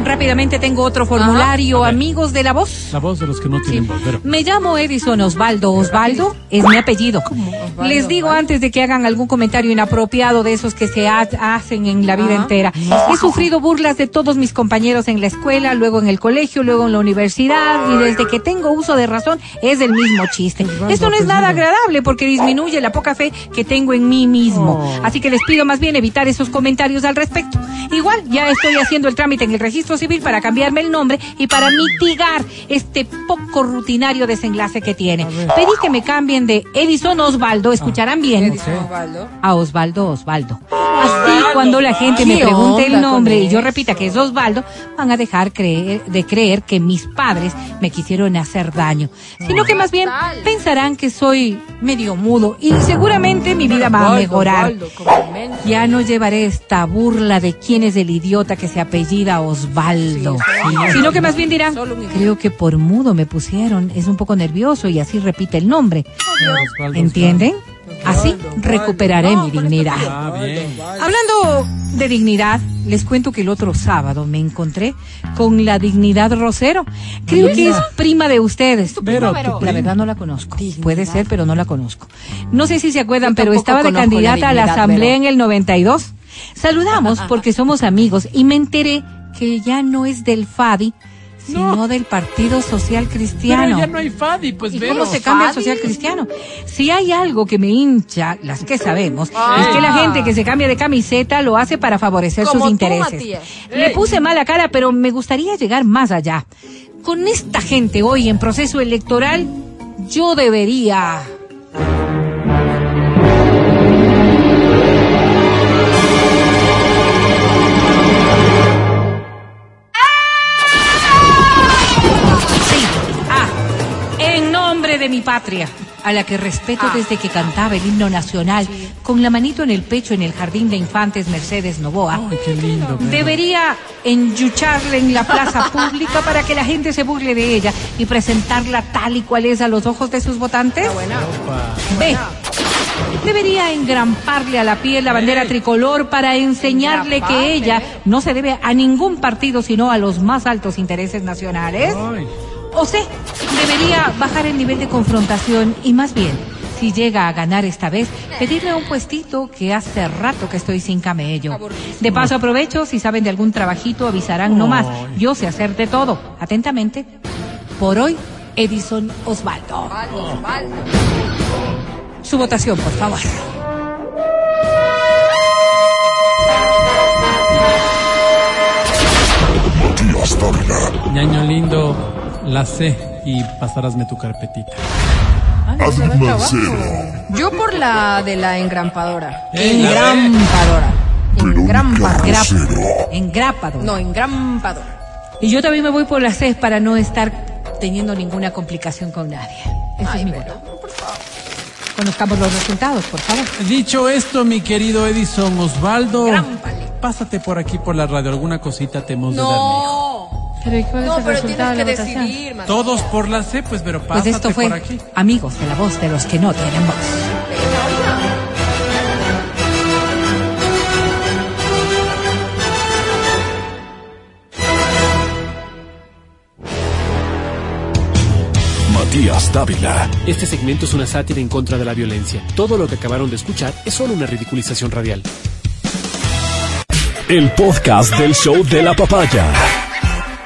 Rápidamente tengo otro formulario, amigos de la voz. La voz de los que no tienen voz, Vero. Me llamo Edison Osvaldo. Osvaldo es mi apellido. Les digo antes de que hagan algún comentario inapropiado de esos que se ha- hacen en la vida entera. He sufrido burlas de todos mis compañeros en la escuela, luego en el colegio, luego en la universidad y desde que tengo uso de razón es el mismo chiste. Esto no es nada agradable porque disminuye la poca fe que tengo en mí mismo. Así que les pido más bien evitar esos comentarios al respecto. Igual ya estoy haciendo el trámite en el registro civil para cambiarme el nombre y para mitigar este poco rutinario desenlace que tiene. Pedí que me cambien de Edison Osvaldo, escucharán bien, Osvaldo. a Osvaldo Osvaldo. Así cuando la gente me ¿Qué pregunte el nombre y yo repita que es Osvaldo, van a dejar creer, de creer que mis padres me quisieron hacer daño, sino que más bien pensarán que soy medio mudo y seguramente mi vida va a mejorar. Ya no llevaré esta burla de quién es el idiota que se apellida Osvaldo, sino que más bien dirán, creo que por mudo me pusieron, es un poco nervioso y así repite el nombre. ¿Entienden? Así recuperaré mi dignidad. Ah. Hablando de dignidad, les cuento que el otro sábado me encontré con la dignidad Rosero. Creo que es prima de ustedes. Vero, tu La verdad no la conozco. Puede ser, pero no la conozco. No sé si se acuerdan, pero estaba de candidata a la asamblea en el 92. Saludamos porque somos amigos y me enteré que ya no es del FADI, sino del Partido Social Pero Cristiano. ya no hay Fadi, pues ¿Y cómo se cambia el social cristiano? Si hay algo que me hincha, las que sabemos, es que la gente que se cambia de camiseta lo hace para favorecer Como sus intereses. Le puse mala cara, pero me gustaría llegar más allá. Con esta gente hoy en proceso electoral, yo debería... de mi patria, a la que respeto desde que cantaba el himno nacional, con la manito en el pecho en el jardín de infantes Mercedes Novoa. Ay, qué lindo. Debería enyucharla en la plaza pública para que la gente se burle de ella y presentarla tal y cual es a los ojos de sus votantes. B. Debería engramparle a la piel la bandera tricolor para enseñarle que ella no se debe a ningún partido sino a los más altos intereses nacionales. O C, debería bajar el nivel de confrontación y más bien, si llega a ganar esta vez, pedirle un puestito que hace rato que estoy sin camello. De paso aprovecho, si saben de algún trabajito, avisarán nomás. Yo sé hacer de todo. Atentamente, por hoy, Edison Osvaldo. Su votación, por favor. Matías Dávila, Ñaño lindo, la sé y pasarásme tu carpetita. Mancero, Yo por la de la engrampadora. Engrampadora. Engrampadora. Engrápado. No, engrampadora. Y yo también me voy por la C para no estar teniendo ninguna complicación con nadie. Ese es mi voto. Conozcamos los resultados, por favor. Dicho esto, mi querido Edison Osvaldo, Engrámpale. pásate por aquí por la radio. Alguna cosita te hemos de dar, mijo. No. Pero ¿y cuál No, es el pero resultado de tienes la que votación? decidir. Todos por la C, pues, pero Pues pásate esto fue por aquí. Amigos de la voz de los que no tienen voz. Matías Dávila, Este segmento es una sátira en contra de la violencia. Todo lo que acabaron de escuchar es solo una ridiculización radial. el podcast del show de la papaya.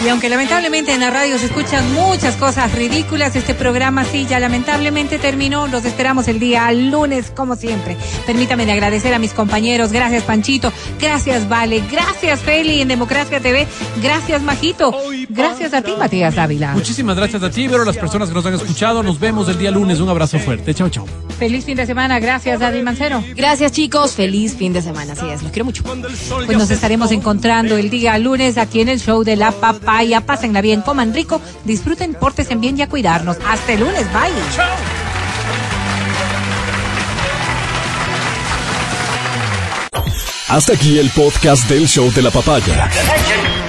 Y aunque lamentablemente en la radio se escuchan muchas cosas ridículas, este programa sí ya lamentablemente terminó. Los esperamos el día lunes, como siempre. Permítame de agradecer a mis compañeros. Gracias, Panchito. Gracias, Vale. Gracias, Feli, en Democracia TV. Gracias, Majito. Gracias a ti, Matías Dávila. Muchísimas gracias a ti, pero las personas que nos han escuchado, nos vemos el día lunes. Un abrazo fuerte. Chao, chao. Feliz fin de semana. Gracias, Adri Mancero. Gracias, chicos. Feliz fin de semana. Así es. Los quiero mucho. Pues nos estaremos encontrando el día lunes aquí en el show de la papaya. Pásenla bien, coman rico, disfruten, pórtense bien y a cuidarnos. Hasta el lunes. Bye. Hasta aquí el podcast del show de la papaya.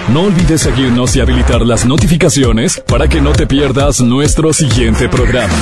No olvides seguirnos y habilitar las notificaciones para que no te pierdas nuestro siguiente programa.